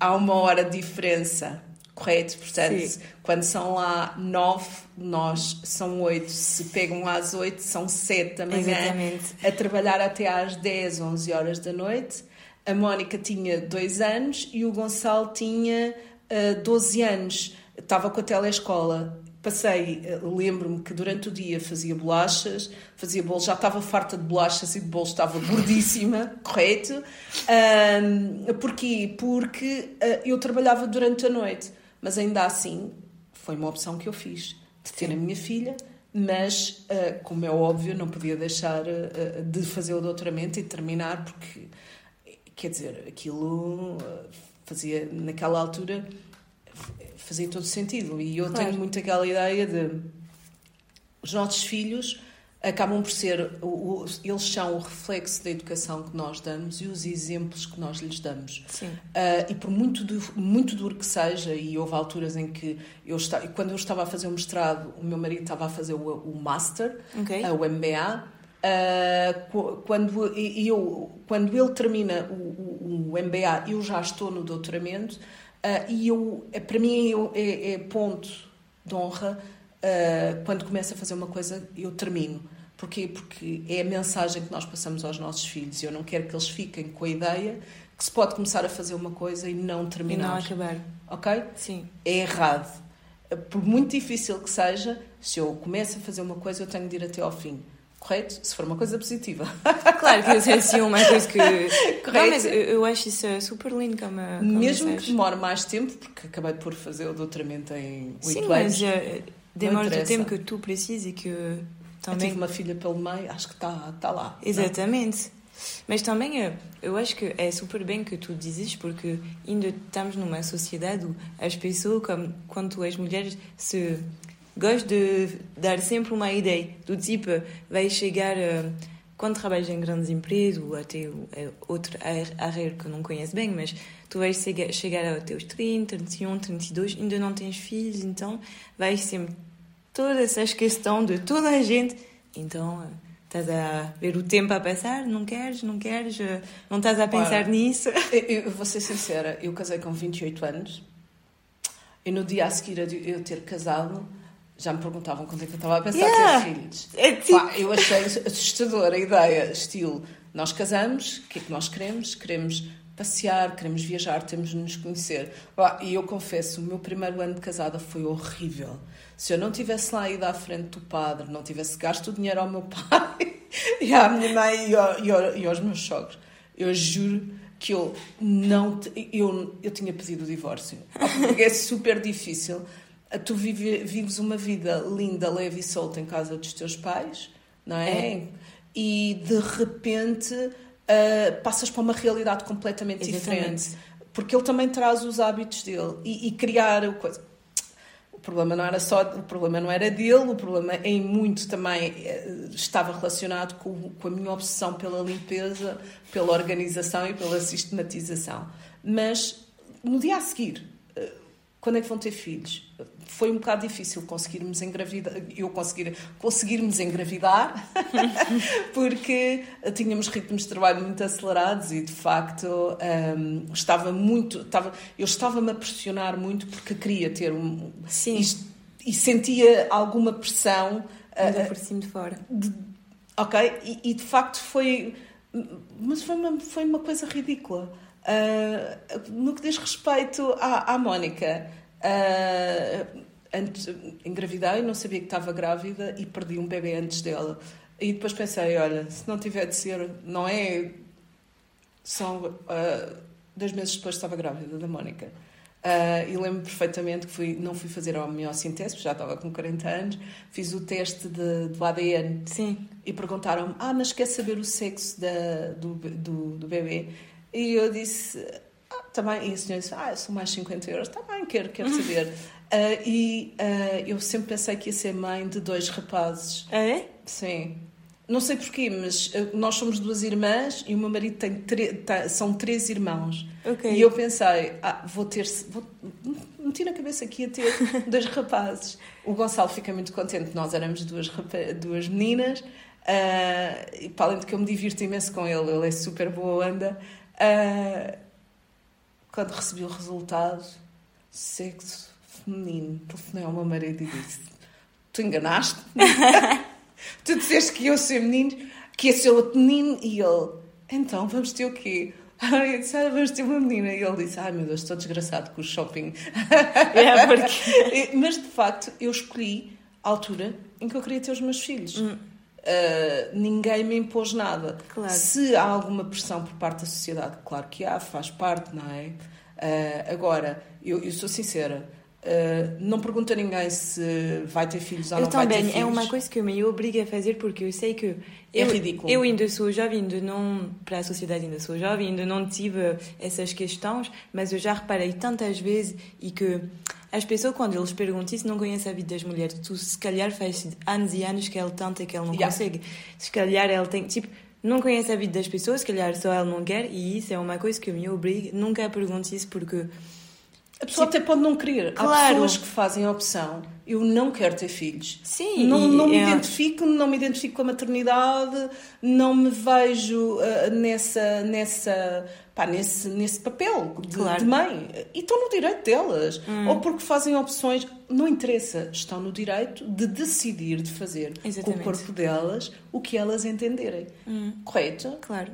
há uma hora de diferença correto? Portanto, Sim. quando são lá nove, nós são oito. Se pegam às oito, são sete da manhã. Exatamente. A trabalhar até às dez, onze horas da noite. A Mónica tinha dois anos e o Gonçalo tinha uh, 12 anos. Estava com a telescola. Passei, uh, lembro-me que durante o dia fazia bolachas, fazia bolos, já estava farta de bolachas e de bolos estava gordíssima, *laughs* correto? Um, porquê? Porque uh, eu trabalhava durante a noite mas ainda assim foi uma opção que eu fiz de ter a minha filha, mas uh, como é óbvio, não podia deixar uh, de fazer o doutoramento e terminar, porque quer dizer, aquilo fazia naquela altura fazia todo sentido. E eu claro. tenho muito aquela ideia de os nossos filhos acabam por ser, o, o, eles são o reflexo da educação que nós damos e os exemplos que nós lhes damos. Sim. Uh, e por muito, muito duro que seja, e houve alturas em que eu estava, quando eu estava a fazer o mestrado, o meu marido estava a fazer o, o master, okay. uh, o MBA. Uh, quando, eu, quando ele termina o, o, o, MBA, eu já estou no doutoramento e eu, é, para mim é, é, é ponto de honra quando começo a fazer uma coisa, eu termino. Porquê? Porque é a mensagem que nós passamos aos nossos filhos. Eu não quero que eles fiquem com a ideia que se pode começar a fazer uma coisa e não terminar. E não acabar. Ok? Sim. É errado. Por muito difícil que seja, se eu começo a fazer uma coisa, eu tenho de ir até ao fim. Correto? Se for uma coisa positiva. *laughs* Claro que isso é assim uma coisa que. *laughs* Correto? Não, mas eu acho isso super lindo como, como Mesmo que demore mais tempo, porque acabei por fazer o doutoramento em 8 Sim, anos. Mas, uh, demora o tempo que tu precisas e que também... Eu tive uma filha pelo meio, acho que está tá lá. É? Exatamente. Não? Mas também eu acho que é super bem que tu dizes, porque ainda estamos numa sociedade onde as pessoas, como quando as mulheres, se gostam de dar sempre uma ideia do tipo, vai chegar eh, quando trabalhas em grandes empresas ou até eh, outra área que não conheço bem, mas tu vais chegar aos teus 30, 31, 32, ainda não tens filhos, então vais sempre todas essas questões de toda a gente. Então, estás a ver o tempo a passar, não queres, não queres, não estás a pensar Ora, nisso. *laughs* Eu, eu, vou ser sincera, eu casei com 28 anos e no dia a seguir a eu ter casado, já me perguntavam quando é que eu estava a pensar yeah. ter filhos. É tipo... Pá, eu achei assustadora a ideia, estilo, nós casamos, o que é que nós queremos? Queremos passear, queremos viajar, temos de nos conhecer. E eu confesso, o meu primeiro ano de casada foi horrível. Se eu não tivesse lá ido à frente do padre, não tivesse gasto o dinheiro ao meu *laughs* pai e à minha mãe e, ao, e, ao, e aos meus sogros, eu juro que eu não eu, eu tinha pedido o divórcio. Porque é super difícil. Tu vive, vives uma vida linda, leve e solta em casa dos teus pais, não é? é. E de repente uh, passas para uma realidade completamente Exatamente. diferente. Porque ele também traz os hábitos dele e, e criar coisa problema não era só, o problema não era dele, o problema em muito também eh, estava relacionado com, com a minha obsessão pela limpeza, pela organização e pela sistematização. Mas no dia a seguir, eh, quando é que vão ter filhos? Foi um bocado difícil conseguirmos engravidar, eu conseguir, conseguirmos engravidar, *laughs* porque tínhamos ritmos de trabalho muito acelerados e de facto um, estava muito, estava, eu estava-me a pressionar muito porque queria ter um. Sim. E, e sentia alguma pressão. Uh, por cima de fora. De, ok? E, e, de facto foi. Mas foi uma, foi uma coisa ridícula. Uh, no que diz respeito à, à Mónica, uh, antes, engravidei, não sabia que estava grávida e perdi um bebê antes dela. E depois pensei, olha, se não tiver de ser, não é. São uh, dois meses depois estava grávida da Mónica. Uh, e lembro perfeitamente que fui, não fui fazer a homeossintese, já estava com 40 anos, fiz o teste de, do ADN. Sim. E perguntaram-me, ah, mas quer saber o sexo da, do, do, do bebê? E eu disse, ah, também. E a senhora disse, ah, são mais 50 euros. Está bem, quero, quero saber. uh, *laughs* e uh, eu sempre pensei que ia ser mãe de dois rapazes. É? Sim. Não sei porquê, mas ah, nós somos duas irmãs e o meu marido tem tá, são três irmãos. Okay. E eu pensei, ah, vou ter. Vou, meti na cabeça que ia ter *laughs* dois rapazes. O Gonçalo fica muito contente, nós éramos duas, duas meninas. Uh, e para além de que eu me divirto imenso com ele, ele é super boa onda. Uh, quando recebi o resultado, sexo feminino, telefonei ao meu marido e disse: Tu enganaste? *laughs* tu disseste que eu ser menino, que ia ser outro menino, e ele: Então, vamos ter o quê? *laughs* Eu disse, ah, vamos ter uma menina. E ele disse, ai meu Deus, estou desgraçado com o shopping. *laughs* É, porque... Mas, de facto, eu escolhi a altura em que eu queria ter os meus filhos. Hum. Uh, ninguém me impôs nada. Claro. Se há alguma pressão por parte da sociedade, claro que há, faz parte, não é? Uh, agora, eu, eu, sou sincera, uh, não pergunto a ninguém se vai ter filhos ou eu não também, vai ter filhos. É uma coisa que eu me obrigo a fazer porque eu sei que é eu, ridículo. eu ainda sou jovem, ainda não, para a sociedade ainda sou jovem, ainda não tive essas questões, mas eu já reparei tantas vezes e que as pessoas, quando eles perguntam isso, não conhecem a vida das mulheres. Tu, se calhar, faz anos e anos que ele tenta e que ele não yeah. consegue. Se calhar, ele tem. Tipo, não conhece a vida das pessoas, se calhar só ele não quer, e isso é uma coisa que eu me obrigo. Nunca pergunto isso porque. A pessoa tipo, até pode não querer. Claro. Há pessoas que fazem a opção. Eu não quero ter filhos. Sim. Não, não me é... identifico, não me identifico com a maternidade, não me vejo uh, nessa, nessa pá, nesse, nesse papel de, claro. de mãe. E estão no direito delas. Hum. Ou porque fazem opções. Não interessa. Estão no direito de decidir, de fazer Exatamente. com o corpo delas o que elas entenderem. Hum. Correto? Claro.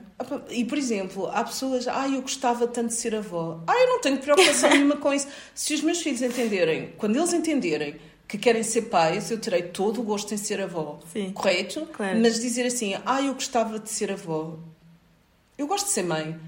E, por exemplo, há pessoas. Ah, eu gostava tanto de ser avó. Ah, eu não tenho preocupação *laughs* nenhuma com isso. Se os meus filhos entenderem, quando eles entenderem que querem ser pais, eu terei todo o gosto em ser avó. Sim. Correto? Claro. Mas dizer assim, ah, eu gostava de ser avó. Eu gosto de ser mãe.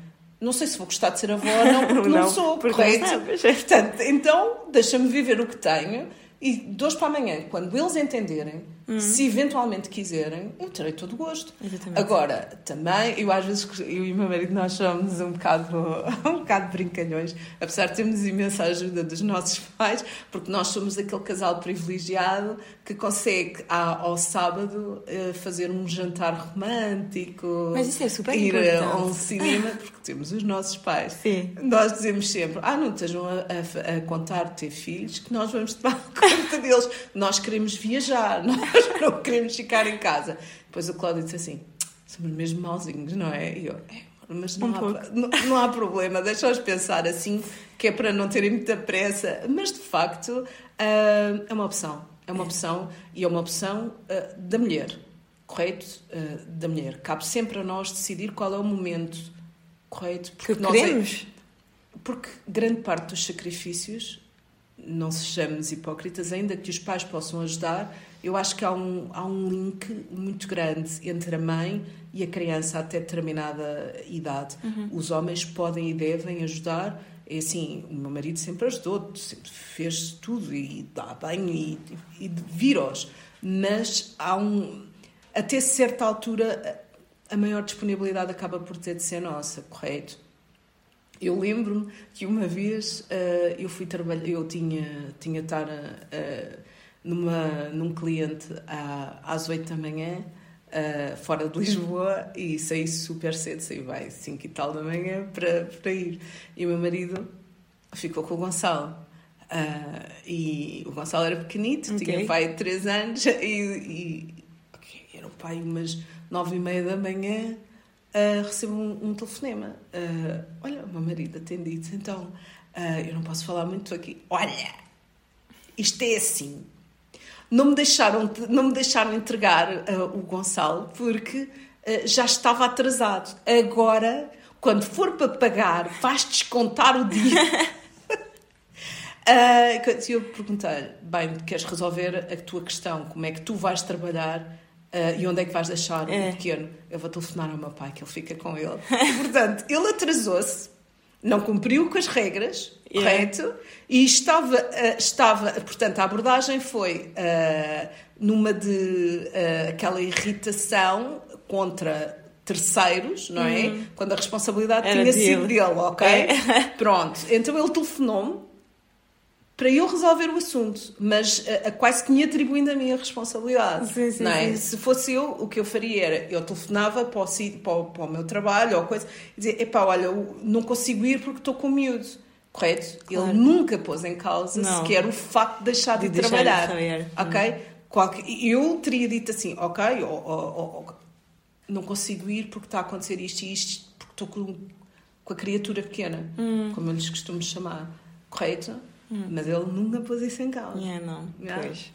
Não sei se vou gostar de ser avó ou não, porque *laughs* não, não sou, porque correto? Não, *laughs* Portanto, então, deixa-me viver o que tenho e de hoje para amanhã, quando eles entenderem, se eventualmente quiserem, eu terei todo o gosto. Exatamente. Agora, também, eu às vezes, eu e o meu marido, nós somos um bocado, *laughs* um bocado brincalhões, apesar de termos imensa ajuda dos nossos pais, porque nós somos aquele casal privilegiado que consegue ao sábado eh, fazer um jantar romântico. Mas isso é super ir importante. a um *laughs* cinema, porque temos os nossos pais. Sim. Nós dizemos sempre: ah, não estejam a, a, a contar ter filhos, que nós vamos tomar *laughs* conta deles. Nós queremos viajar, nós não queremos ficar em casa. Depois o Cláudio disse assim: somos mesmo mauzinhos, não é? E eu, é, mas não, um há, não, não, há problema, deixa-os pensar assim, que é para não terem muita pressa. Mas de facto, uh, é uma opção. É uma opção e é uma opção uh, da mulher, correto? Uh, da mulher. Cabe sempre a nós decidir qual é o momento correto. Porque que queremos. É, porque grande parte dos sacrifícios, não sejamos hipócritas, ainda que os pais possam ajudar, eu acho que há um, há um link muito grande entre a mãe e a criança até determinada idade. Uhum. Os homens podem e devem ajudar é assim, o meu marido sempre ajudou, sempre fez tudo e dá bem e, e. Mas há um. Até certa altura, a maior disponibilidade acaba por ter de ser nossa, correto? eu lembro-me que uma vez uh, eu fui trabalhar, eu tinha, tinha estar uh, numa, num cliente à, às 8 da manhã, uh, fora de Lisboa, e saí super cedo, saí vai 5 e tal da manhã para, para ir. E o meu marido ficou com o Gonçalo. Uh, e o Gonçalo era pequenito, okay. tinha pai de 3 anos, *laughs* e, e okay, era o pai umas 9 e meia da manhã, uh, recebo um, um telefonema. Uh, olha, o meu marido atendeu então uh, eu não posso falar muito aqui. Olha, isto é assim. Não me deixaram, não me deixaram entregar o Gonçalo porque já estava atrasado. Agora, quando for para pagar, vais descontar o dia. *laughs* Uh, eu perguntei bem, queres resolver a tua questão? Como é que tu vais trabalhar Uh, e onde é que vais deixar é. o pequeno? Eu vou telefonar ao meu pai, que ele fica com ele. E, portanto, ele atrasou-se, não cumpriu com as regras, yeah. correto? E estava, uh, estava, portanto, a abordagem foi uh, numa de aquela irritação contra terceiros, não é? Uhum. Quando a responsabilidade Era tinha dele. sido dele, ok? É. *laughs* Pronto, então ele telefonou-me para eu resolver o assunto, mas a, a quase que me atribuindo a minha responsabilidade. Sim, sim, não é? Sim. Se fosse eu, o que eu faria era, eu telefonava para o, para o, para o meu trabalho ou coisa, e dizia, epá, olha, não consigo ir porque estou com miúdo. Correto? Claro. Ele nunca pôs em causa não. sequer o facto de deixar de, de deixar trabalhar. De ok? Hum. Qualquer, eu teria dito assim, ok, ou, ou, ou, não consigo ir porque está a acontecer isto e isto, porque estou com, com a criatura pequena, hum. como eu lhes costumo chamar. Correto? Hum. Mas ele nunca pôs isso em causa. Yeah, não, yeah. pois.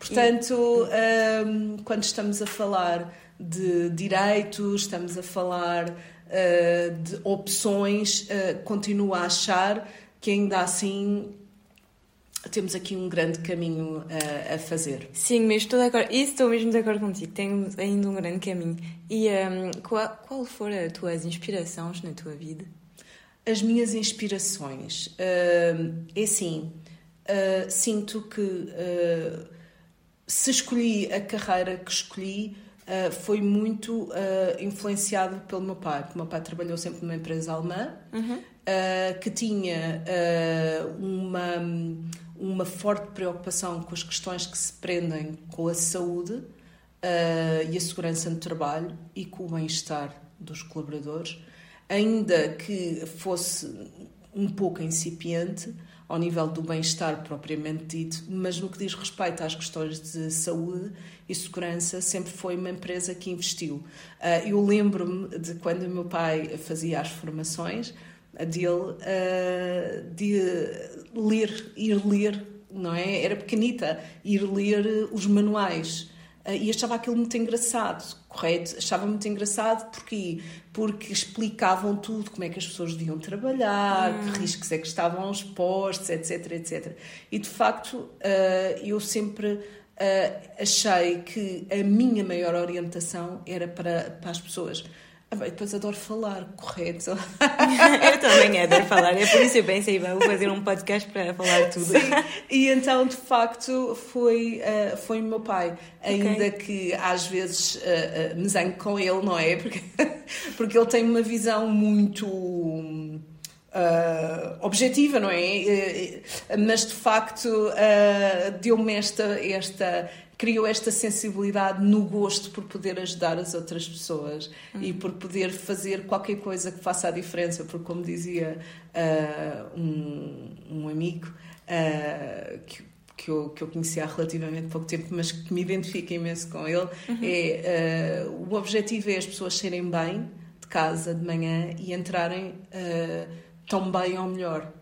Portanto, e... um, quando estamos a falar de direitos, estamos a falar uh, de opções, uh, continuo a achar que ainda assim temos aqui um grande caminho uh, a fazer. Sim, mas estou de acordo. Isso estou mesmo de acordo contigo. Temos ainda um grande caminho. E um, qual, qual foram as tuas inspirações na tua vida? As minhas inspirações. Uh, é assim, uh, sinto que uh, se escolhi a carreira que escolhi, uh, foi muito influenciado pelo meu pai. O meu pai trabalhou sempre numa empresa alemã uhum. que tinha uma, uma forte preocupação com as questões que se prendem com a saúde e a segurança no trabalho e com o bem-estar dos colaboradores ainda que fosse um pouco incipiente ao nível do bem-estar propriamente dito, mas no que diz respeito às questões de saúde e segurança, sempre foi uma empresa que investiu. Ah, eu lembro-me de quando o meu pai fazia as formações dele, ah, de ler, ir ler, não é? Era pequenita, ir ler os manuais e achava aquilo muito engraçado, correto? Achava muito engraçado porque porque explicavam tudo, como é que as pessoas deviam trabalhar, hum. que riscos é que estavam expostos, etc, etc. E de facto, uh, eu sempre uh, achei que a minha maior orientação era para, para as pessoas ah, bem, depois adoro falar, correto? *laughs* eu também adoro falar, é por isso que eu pensei, vou fazer um podcast para falar tudo. Sim, e então de facto foi, uh, foi o meu pai, ainda okay. que às vezes uh, uh, me zango com ele, não é? Porque, *laughs* porque ele tem uma visão muito. Uh, objetiva, não é? Mas de facto deu-me esta, esta, criou esta sensibilidade no gosto por poder ajudar as outras pessoas uhum. e por poder fazer qualquer coisa que faça a diferença, porque como dizia uh, um, um, amigo uh, que, que, eu, que eu conheci há relativamente pouco tempo, mas que me identifica imenso com ele, uhum. é uh, o objetivo é as pessoas serem bem de casa de manhã e entrarem tão bem ou melhor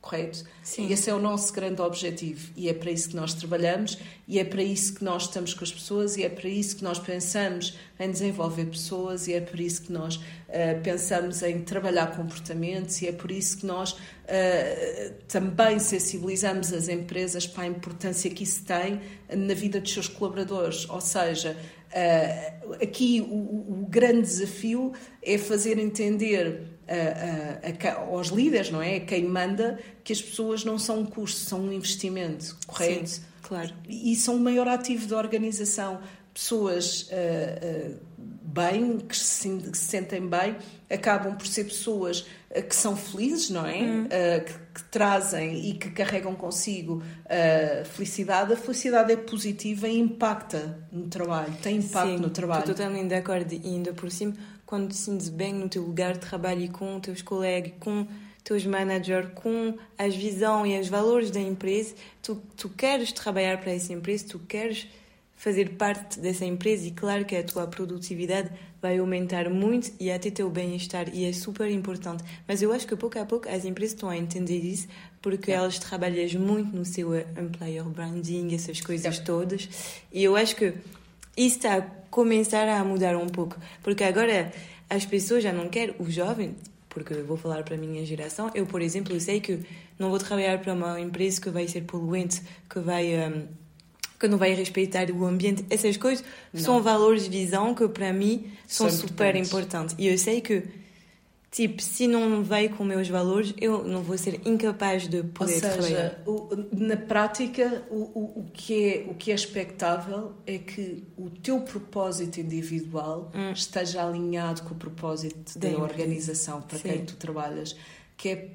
correto? Sim. E esse é o nosso grande objetivo e é para isso que nós trabalhamos e é para isso que nós estamos com as pessoas e é para isso que nós pensamos em desenvolver pessoas e é por isso que nós uh, pensamos em trabalhar comportamentos e é por isso que nós uh, também sensibilizamos as empresas para a importância que isso tem na vida dos seus colaboradores, ou seja, Uh, aqui o, o, grande desafio é fazer entender a, a, aos líderes, não é? A quem manda, que as pessoas não são um custo, são um investimento, correto? Sim, claro. E, e são o maior ativo da organização. Pessoas uh, uh, bem, que se, que se, sentem bem, acabam por ser pessoas uh, que são felizes, não é? Hum. Que, que, trazem e que carregam consigo a felicidade. A felicidade é positiva e impacta no trabalho, tem impacto Sim, no trabalho. Estou totalmente de acordo e ainda por cima, quando te sentes bem no teu lugar de trabalho e com os teus colegas, com teus managers, com as visão e os valores da empresa, tu, tu queres trabalhar para essa empresa, tu queres fazer parte dessa empresa e claro que a tua produtividade vai aumentar muito e até teu bem-estar e é super importante. Mas eu acho que pouco a pouco as empresas estão a entender isso porque elas trabalham muito no seu employer branding, essas coisas é. todas. E eu acho que isso está a começar a mudar um pouco, porque agora as pessoas já não querem, os jovens, porque vou falar para a minha geração, eu, por exemplo, sei que não vou trabalhar para uma empresa que vai ser poluente, que vai um, que não vai respeitar o ambiente. Essas coisas não. são valores de visão que para mim são, são super importantes. importantes. E eu sei que, tipo, se não vai com meus valores, eu não vou ser incapaz de poder Ou seja, trabalhar. O, na prática, o, o, o, que é, o que é expectável é que o teu propósito individual hum. esteja alinhado com o propósito da organização para Sim. quem tu trabalhas. Que é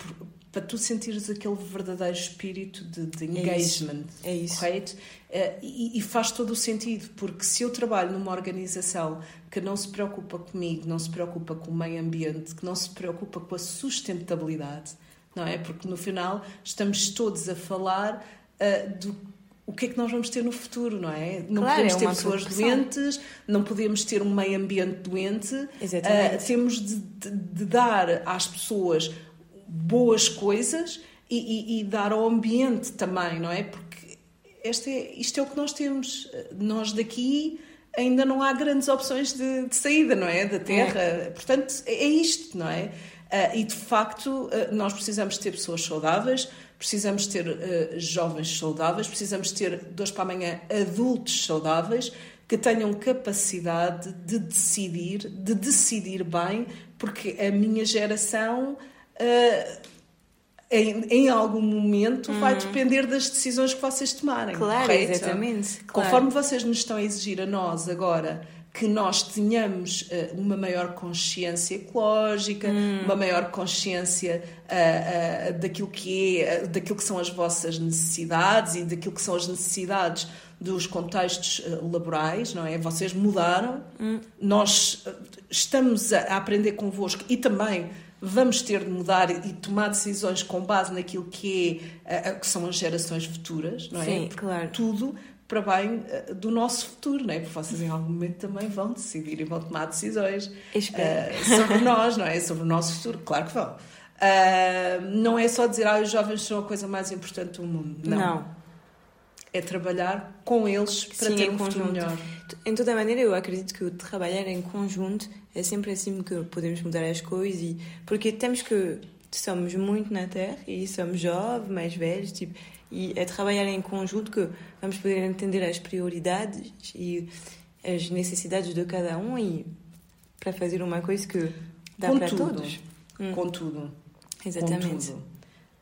para tu sentires aquele verdadeiro espírito de, de engagement, é isso. É correto? Uh, e, e, faz todo o sentido, porque se eu trabalho numa organização que não se preocupa comigo, não se preocupa com o meio ambiente, que não se preocupa com a sustentabilidade, não é? Porque no final estamos todos a falar uh, do o que é que nós vamos ter no futuro, não é? Não claro, podemos é ter pessoas doentes, não podemos ter um meio ambiente doente. Uh, temos de, de, de, dar às pessoas boas coisas e, e, e, dar ao ambiente também, não é? Porque este é, isto é o que nós temos. Nós daqui ainda não há grandes opções de, de saída, não é? Da Terra. É. Portanto, é, é isto, não é? Uh, e de facto, uh, nós precisamos ter pessoas saudáveis, precisamos ter uh, jovens saudáveis, precisamos ter, dois para amanhã, adultos saudáveis que tenham capacidade de decidir, de decidir bem, porque a minha geração uh, em, em, algum momento vai uhum. depender das decisões que vocês tomarem. Claro, correto? exatamente. Claro. Conforme vocês nos estão a exigir a nós agora que nós tenhamos uh, uma maior consciência ecológica, hum. uma maior consciência uh, uh, daquilo que é, daquilo que são as vossas necessidades e daquilo que são as necessidades dos contextos laborais, não é? Vocês mudaram, hum. nós estamos a, a aprender convosco e também vamos ter de mudar e tomar decisões com base naquilo que, é, que são as gerações futuras, não é? Sim, claro. Tudo para bem eh, do nosso futuro, não é? Porque vocês em algum momento também vão decidir e vão tomar decisões uh, sobre nós, não é? Sobre o nosso futuro, claro que vão. Uh, não é só dizer, ah, os jovens são a coisa mais importante do mundo. Não. não. É trabalhar com eles para Sim, ter um futuro melhor. Em toda maneira, eu acredito que trabalhar em conjunto é sempre assim que podemos mudar as coisas e porque temos que somos muito na Terra e somos jovens, mais velhos, tipo, e é trabalhar em conjunto que vamos poder entender as prioridades e as necessidades de cada um e para fazer uma coisa que dá para todos. Hum. Com tudo. Exatamente. Com tudo.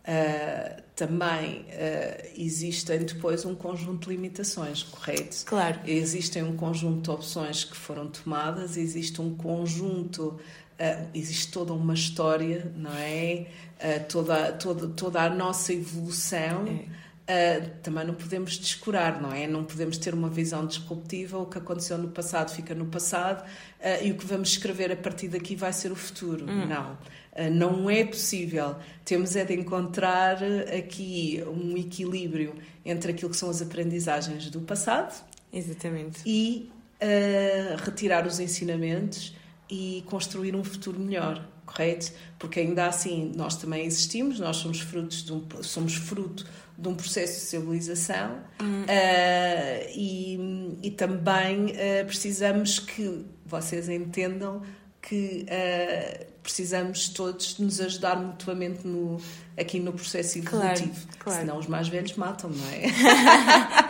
Uh, também uh, existem depois um conjunto de limitações, correto? Claro. Existem um conjunto de opções que foram tomadas, existe um conjunto, uh, existe toda uma história, não é? toda, toda, toda a nossa evolução. É. Também não podemos descurar, não é? Não podemos ter uma visão disruptiva. O que aconteceu no passado fica no passado e o que vamos escrever a partir daqui vai ser o futuro. Hum. Não. Uh, não é possível. Temos é de encontrar aqui um equilíbrio entre aquilo que são as aprendizagens do passado Exatamente. e retirar os ensinamentos e construir um futuro melhor correto? Porque ainda assim nós também existimos, nós somos frutos de um, somos fruto de um processo de civilização uh, e, e, também uh, precisamos que vocês entendam que uh, precisamos todos nos ajudar mutuamente no, aqui no processo evolutivo. Claro, claro. Senão os mais velhos matam, não é?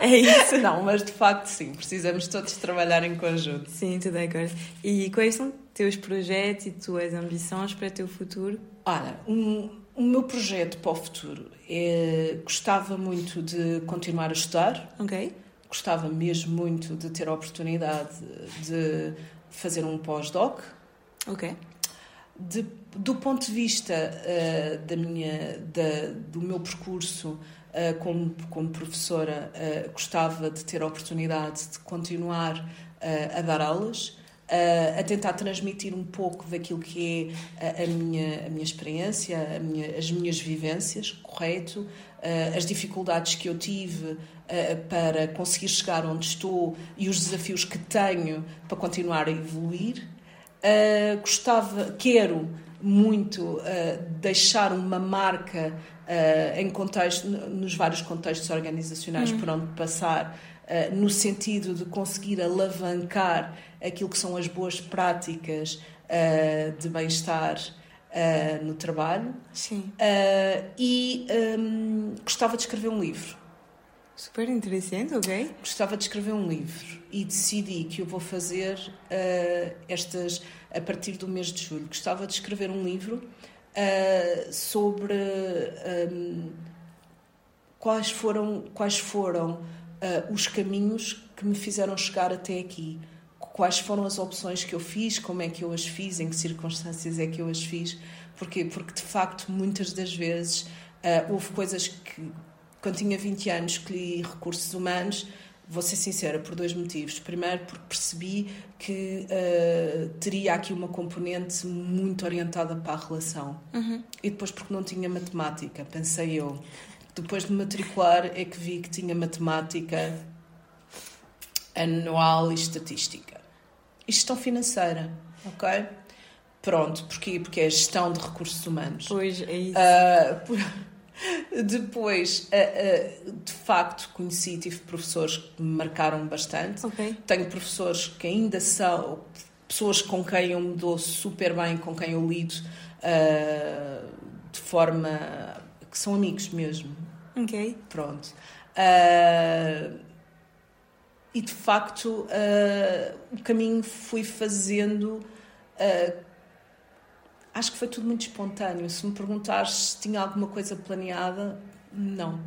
*laughs* é isso. Não, mas de facto sim, precisamos todos trabalhar em conjunto. Sim, tudo agora. E quais são teus projetos e tuas ambições para o teu futuro? Olha, um, o meu projeto para o futuro é gostava muito de continuar a estudar. Ok. Gostava mesmo muito de ter a oportunidade de fazer um pós-doc. Ok. De, do ponto de vista uh, da minha, da, do meu percurso uh, como, como professora, uh, gostava de ter a oportunidade de continuar a dar aulas, a tentar transmitir um pouco daquilo que é a, a minha, a minha experiência, a minha, as minhas vivências, correto? as dificuldades que eu tive para conseguir chegar onde estou e os desafios que tenho para continuar a evoluir. Uh, gostava, quero muito uh, deixar uma marca uh, em contexto, nos vários contextos organizacionais hum. por onde passar, no sentido de conseguir alavancar aquilo que são as boas práticas de bem-estar no trabalho. Sim. e um, gostava de escrever um livro. Super interessante, ok? Gostava de escrever um livro e decidi que eu vou fazer uh, estas a partir do mês de julho. Gostava de escrever um livro uh, sobre um, quais foram, quais foram uh, os caminhos que me fizeram chegar até aqui. Quais foram as opções que eu fiz, como é que eu as fiz, em que circunstâncias é que eu as fiz. Porquê? Porque, de facto, muitas das vezes houve coisas que quando tinha 20 anos, escolhi recursos humanos. Vou ser sincera, por dois motivos. Primeiro, porque percebi que uh, teria aqui uma componente muito orientada para a relação. Uhum. E depois, porque não tinha matemática, pensei eu. Depois de me matricular, é que vi que tinha matemática anual e estatística. E gestão financeira, ok? Pronto, porquê? Porque é gestão de recursos humanos. Pois, é isso. Uh, por depois, de facto, conheci, tive professores que me marcaram bastante. Okay. Tenho professores que ainda são pessoas com quem eu me dou super bem, com quem eu lido uh, de forma que são amigos mesmo. Ok. Pronto. E de facto, o caminho fui fazendo acho que foi tudo muito espontâneo. Se me perguntares se tinha alguma coisa planeada, não.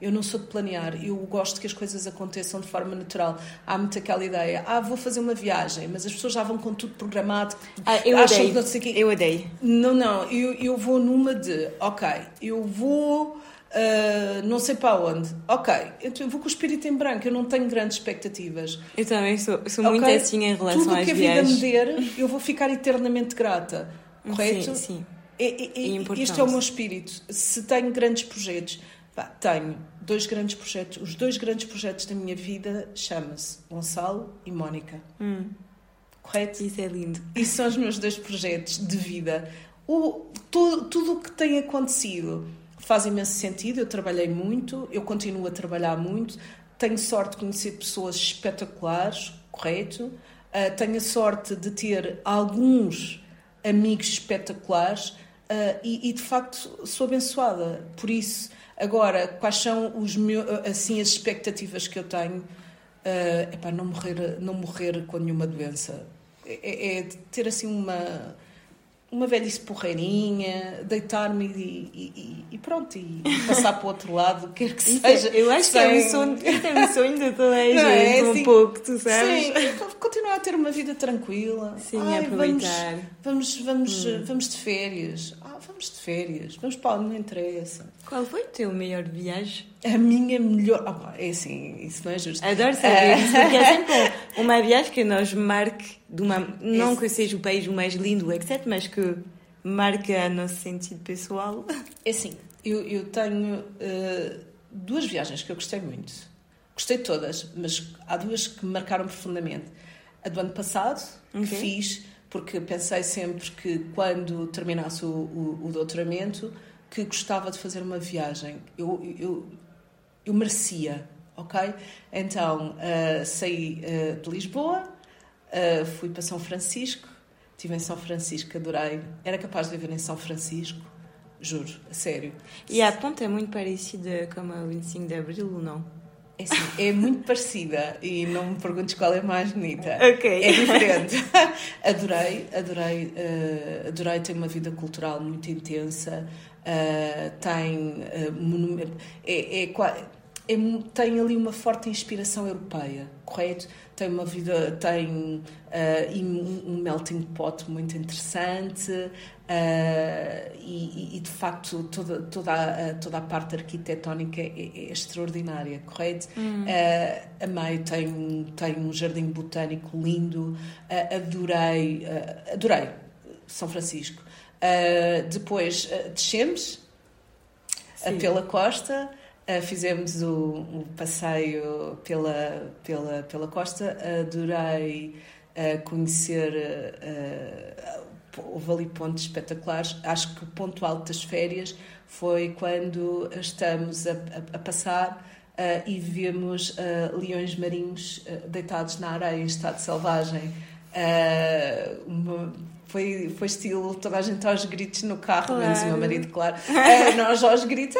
Eu não sou de planear, eu gosto que as coisas aconteçam de forma natural. Há muito aquela ideia, ah, vou fazer uma viagem, mas as pessoas já vão com tudo programado. Ah, eu acham não sei Eu odeio. Não, não, eu, eu vou numa de, ok, eu vou. Uh, não sei para onde. Ok, então eu vou com o espírito em branco, eu não tenho grandes expectativas. Eu também sou, sou okay? muito assim em relação Tudo às que a vida me der, eu vou ficar eternamente grata correto? Sim, sim. E, e, é este é o meu espírito. Se tenho grandes projetos, pá, tenho dois grandes projetos. Os dois grandes projetos da minha vida chama-se Gonçalo e Mónica. Hum. Correto? Isso é lindo. Isso são os meus dois projetos de vida. O, tudo, tudo o que tem acontecido faz imenso sentido. Eu trabalhei muito, eu continuo a trabalhar muito. Tenho sorte de conhecer pessoas espetaculares, correto? Uh, tenho a sorte de ter alguns amigos espetaculares uh, e, e, de facto sou abençoada por isso. Agora, quais são os meus, assim, as expectativas que eu tenho? Uh, epá, não morrer, não morrer com nenhuma doença. É, é, é ter assim uma uma velhice porreirinha, deitar-me e, e, e, pronto, e passar para o outro lado, quer que é- seja. eu acho sem... que é um sonho, é um sonho de toda a gente, é, um assim, pouco, tu sabes? Sim, continuar a ter uma vida tranquila. Sim, Ai, aproveitar. Vamos, vamos, vamos, hum. vamos de férias. Ah, vamos de férias, vamos para onde não interessa. Qual foi o teu melhor viagem? A minha melhor. Oh, é assim, isso não é justo. Adoro saber isso, porque é *laughs* sempre uma viagem que nos marque de uma. Não Esse... que seja o país o mais lindo, etc., mas que marca o nosso sentido pessoal. É assim, eu, eu tenho uh, duas viagens que eu gostei muito. Gostei de todas, mas há duas que me marcaram profundamente. A do ano passado, okay. que fiz, porque pensei sempre que quando terminasse o, o, o doutoramento, que gostava de fazer uma viagem. Eu, eu, eu merecia, ok? Então, uh, saí uh, de Lisboa, Uh, fui para São Francisco, estive em São Francisco, adorei. Era capaz de viver em São Francisco, juro, a sério. E a ponta é muito parecida com a 25 de Abril não? É, sim, é muito parecida e não me perguntes qual é mais bonita. Ok. É diferente. *laughs* adorei, adorei, uh, adorei. Tem uma vida cultural muito intensa. Uh, tem. Uh, é, é, é, tem ali uma forte inspiração europeia, correto? Tem uma vida, tem uh, um, melting pot muito interessante uh, e, e, de facto toda, toda, a, toda a parte arquitetónica é, é extraordinária, correto? Hum. Uh, a Meio tem, tem um jardim botânico lindo, adorei, adorei São Francisco. depois descemos pela costa Uh, fizemos o, passeio pela, pela, pela costa, adorei uh, conhecer. Uh, houve ali pontos espetaculares. Acho que o ponto alto das férias foi quando estamos a, a, a passar uh, e vemos leões marinhos deitados na areia em estado selvagem. Uma, foi, foi estilo toda a gente aos gritos no carro, claro. menos o meu marido, claro. *laughs* nós aos gritos,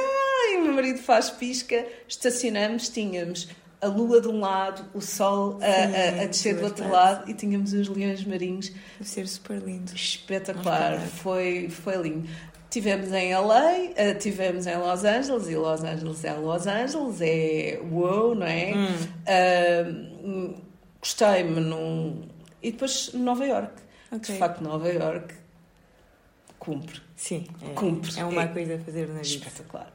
Ai, meu marido faz pisca, estacionamos, tínhamos a lua de um lado, o sol Sim, a, a, a descer do outro lado e tínhamos os leões marinhos. Deve ser super lindo. Espetacular, foi, foi lindo. Tivemos em LA, uh, tivemos em Los Angeles, e Los Angeles é Los Angeles, é wow, não é? Hum. Uh, Gostei-me num. E depois Nova York. Okay. De facto, Nova York cumpre. Sim, é, cumpre. É uma é coisa a fazer na vida. Espetacular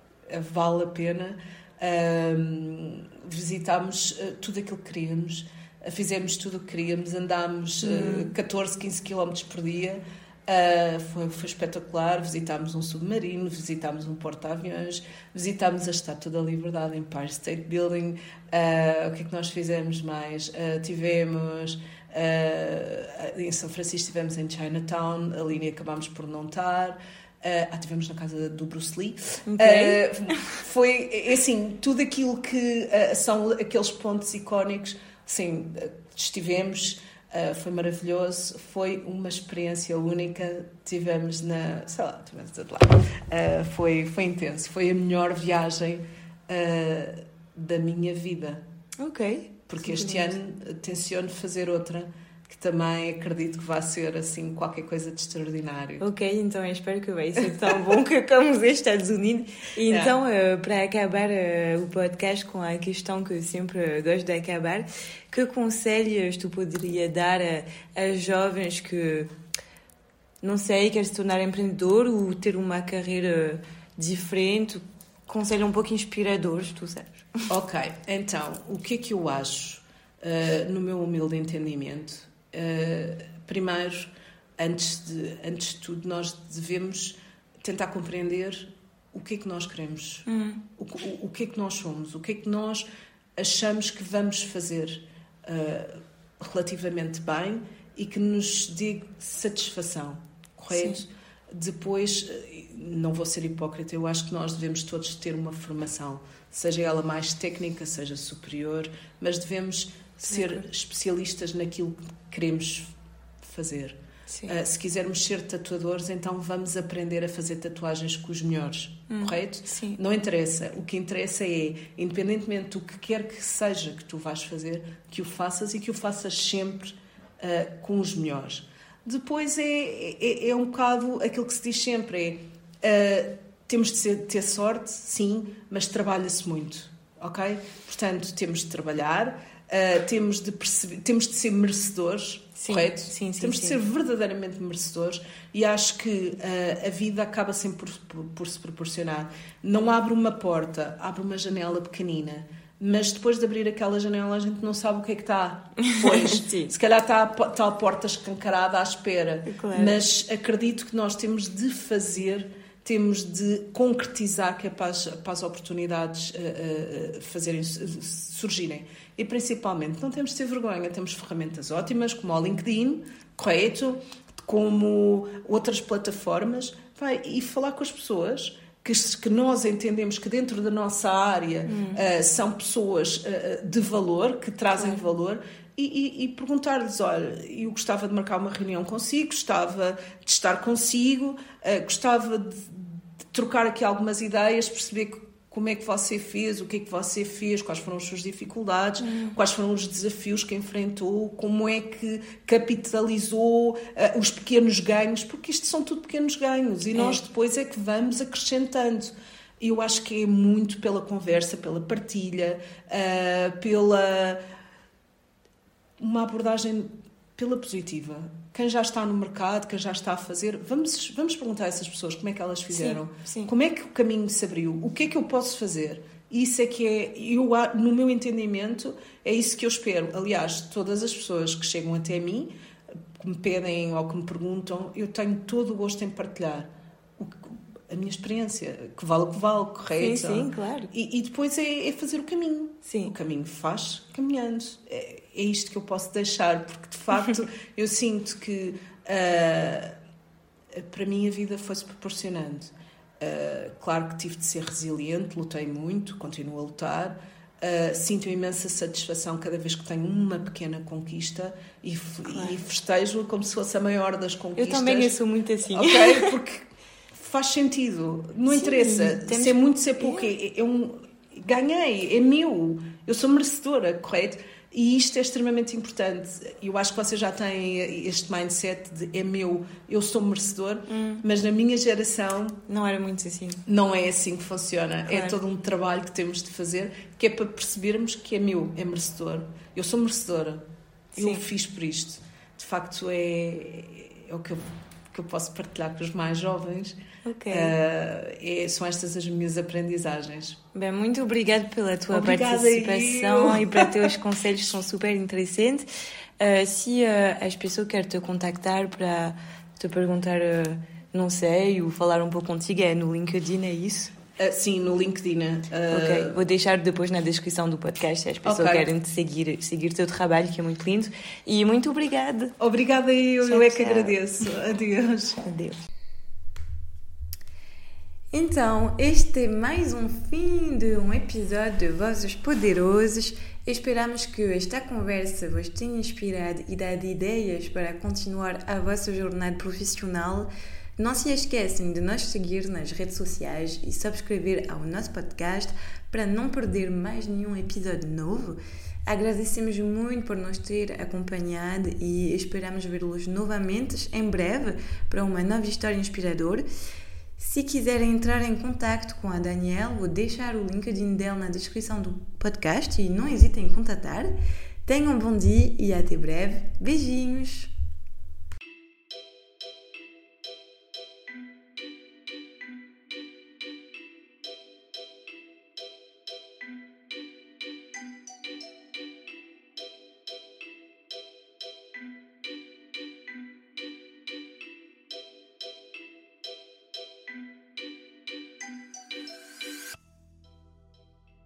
vale a pena. Um, visitámos uh, tudo aquilo que queríamos, uh, fizemos tudo o que queríamos, andámos uh, 14, 15 km por dia. Uh, foi, foi espetacular. Visitámos um submarino, visitámos um porta-aviões, visitámos a Estátua da Liberdade, Empire State Building. Uh, o que é que nós fizemos mais? Uh, tivemos em São Francisco, estivemos em Chinatown, ali acabámos por não estar. Uh, ah, tivemos na casa do Bruce Lee. Okay. Uh, foi, é assim, tudo aquilo que uh, são aqueles pontos icónicos, sim, estivemos, foi maravilhoso, foi uma experiência única. Tivemos na, sei lá, tivemos de lá. foi, foi intenso, foi a melhor viagem da minha vida. Ok. Porque Sim, este ano tenciono fazer outra que também acredito que vai ser assim qualquer coisa de extraordinário. Ok, então eu espero que vai ser tão bom que como os Estados Unidos. E então, uh, para acabar uh, o podcast com a questão que eu sempre gosto de acabar, que conselhos tu poderia dar a, a jovens que, não sei, querem se tornar empreendedor ou ter uma carreira diferente? Conselhos um pouco inspiradores, tu sabes? Ok, então, o que é que eu acho? Uh, no meu humilde entendimento, uh, primeiro, antes de, antes de tudo, nós devemos tentar compreender o que é que nós queremos, uhum. o, o, o, que é que nós somos, o que é que nós achamos que vamos fazer uh, relativamente bem e que nos dê satisfação, correto? Sim. Depois, não vou ser hipócrita, eu acho que nós devemos todos ter uma formação, seja ela mais técnica, seja superior, mas devemos ser especialistas naquilo que queremos fazer. Uh, se quisermos ser tatuadores, então vamos aprender a fazer tatuagens com os melhores, hum, correto? Sim. Não interessa. O que interessa é, independentemente do que quer que seja que tu vais fazer, que o faças e que o faças sempre uh, com os melhores. Depois é, é, é, um bocado aquilo que se diz sempre: é uh, temos de ser, ter sorte, sim, mas trabalha-se muito, ok? Portanto, temos de trabalhar Uh, temos, de perceber, temos de ser merecedores, sim, correto? Sim, sim, temos sim. de ser verdadeiramente merecedores e acho que uh, a vida acaba sempre por, por, por, se proporcionar. Não abre uma porta, abre uma janela pequenina. Mas depois de abrir aquela janela a gente não sabe o que é que está depois. *laughs* se calhar está a, está a porta escancarada à espera. Claro. Mas acredito que nós temos de fazer temos de concretizar que é para as, para as oportunidades uh, uh, fazerem, surgirem. E principalmente, não temos de ter vergonha, temos ferramentas ótimas, como o LinkedIn, correto, como outras plataformas, vai, e falar com as pessoas que, que nós entendemos que dentro da nossa área hum. uh, são pessoas de valor, que trazem claro. valor, e, e, e perguntar-lhes: olha, eu gostava de marcar uma reunião consigo, gostava de estar consigo, uh, gostava de, de, trocar aqui algumas ideias, perceber como é que você fez, o que é que você fez, quais foram as suas dificuldades, uhum. quais foram os desafios que enfrentou, como é que capitalizou uh, os pequenos ganhos, porque isto são tudo pequenos ganhos e é. nós depois é que vamos acrescentando. eu acho que é muito pela conversa, pela partilha, uh, pela uma abordagem pela positiva. Quem já está no mercado, quem já está a fazer, vamos, vamos perguntar a essas pessoas como é que elas fizeram, sim, sim. como é que o caminho se abriu, o que é que eu posso fazer. Isso é que é, eu, no meu entendimento, é isso que eu espero. Aliás, todas as pessoas que chegam até mim, que me pedem ou que me perguntam, eu tenho todo o gosto em partilhar a minha experiência, que vale o que vale, correto? Sim, sim, claro. E, e depois é, é, fazer o caminho. Sim. O caminho faz caminhando. É, é isto que eu posso deixar, porque de facto *laughs* eu sinto que uh, para mim a vida foi-se proporcionando. Uh, claro que tive de ser resiliente, lutei muito, continuo a lutar. Uh, sinto imensa satisfação cada vez que tenho uma pequena conquista e, claro. e festejo como se fosse a maior das conquistas. Eu também sou muito assim. Ok? Porque faz sentido. Não Sim, interessa ser muito, ser pouco. É, é um, ganhei, é meu. Eu sou merecedora, correto? E isto é extremamente importante. Eu acho que vocês já têm este mindset de é meu, eu sou merecedor, hum. mas na minha geração. Não era muito assim. Não é assim que funciona. É claro. É todo um trabalho que temos de fazer, que é para percebermos que é meu, é merecedor. Eu sou merecedora. Sim. Eu fiz por isto. De facto, é, é o que eu que eu posso partilhar com os mais jovens. Okay. Uh, é, são estas as minhas aprendizagens. Bem, muito obrigada pela tua Obrigada participação e para *laughs* teus conselhos são super interessantes. Uh, se uh, as pessoas querem te contactar para te perguntar, não sei, ou falar um pouco contigo, é no LinkedIn, é isso? Uh, sim, no LinkedIn. Uh... Ok, vou deixar depois na descrição do podcast se as pessoas okay. querem te seguir, seguir o teu trabalho, que é muito lindo. E muito obrigada. Obrigada eu, tchau, eu é que agradeço. Adeus. Adeus. Então, este é mais um fim de um episódio de Vozes Poderosas. Esperamos que esta conversa vos tenha inspirado e dado ideias para continuar a vossa jornada profissional. Não se esqueçam de nos seguir nas redes sociais e subscrever ao nosso podcast para não perder mais nenhum episódio novo. Agradecemos muito por nos ter acompanhado e esperamos vê-los novamente em breve para uma nova história inspiradora. Se quiserem entrar em contato com a Danielle, vou deixar o LinkedIn dela na descrição do podcast e não hesitem em contatar. Tenham um bom dia e até breve. Beijinhos!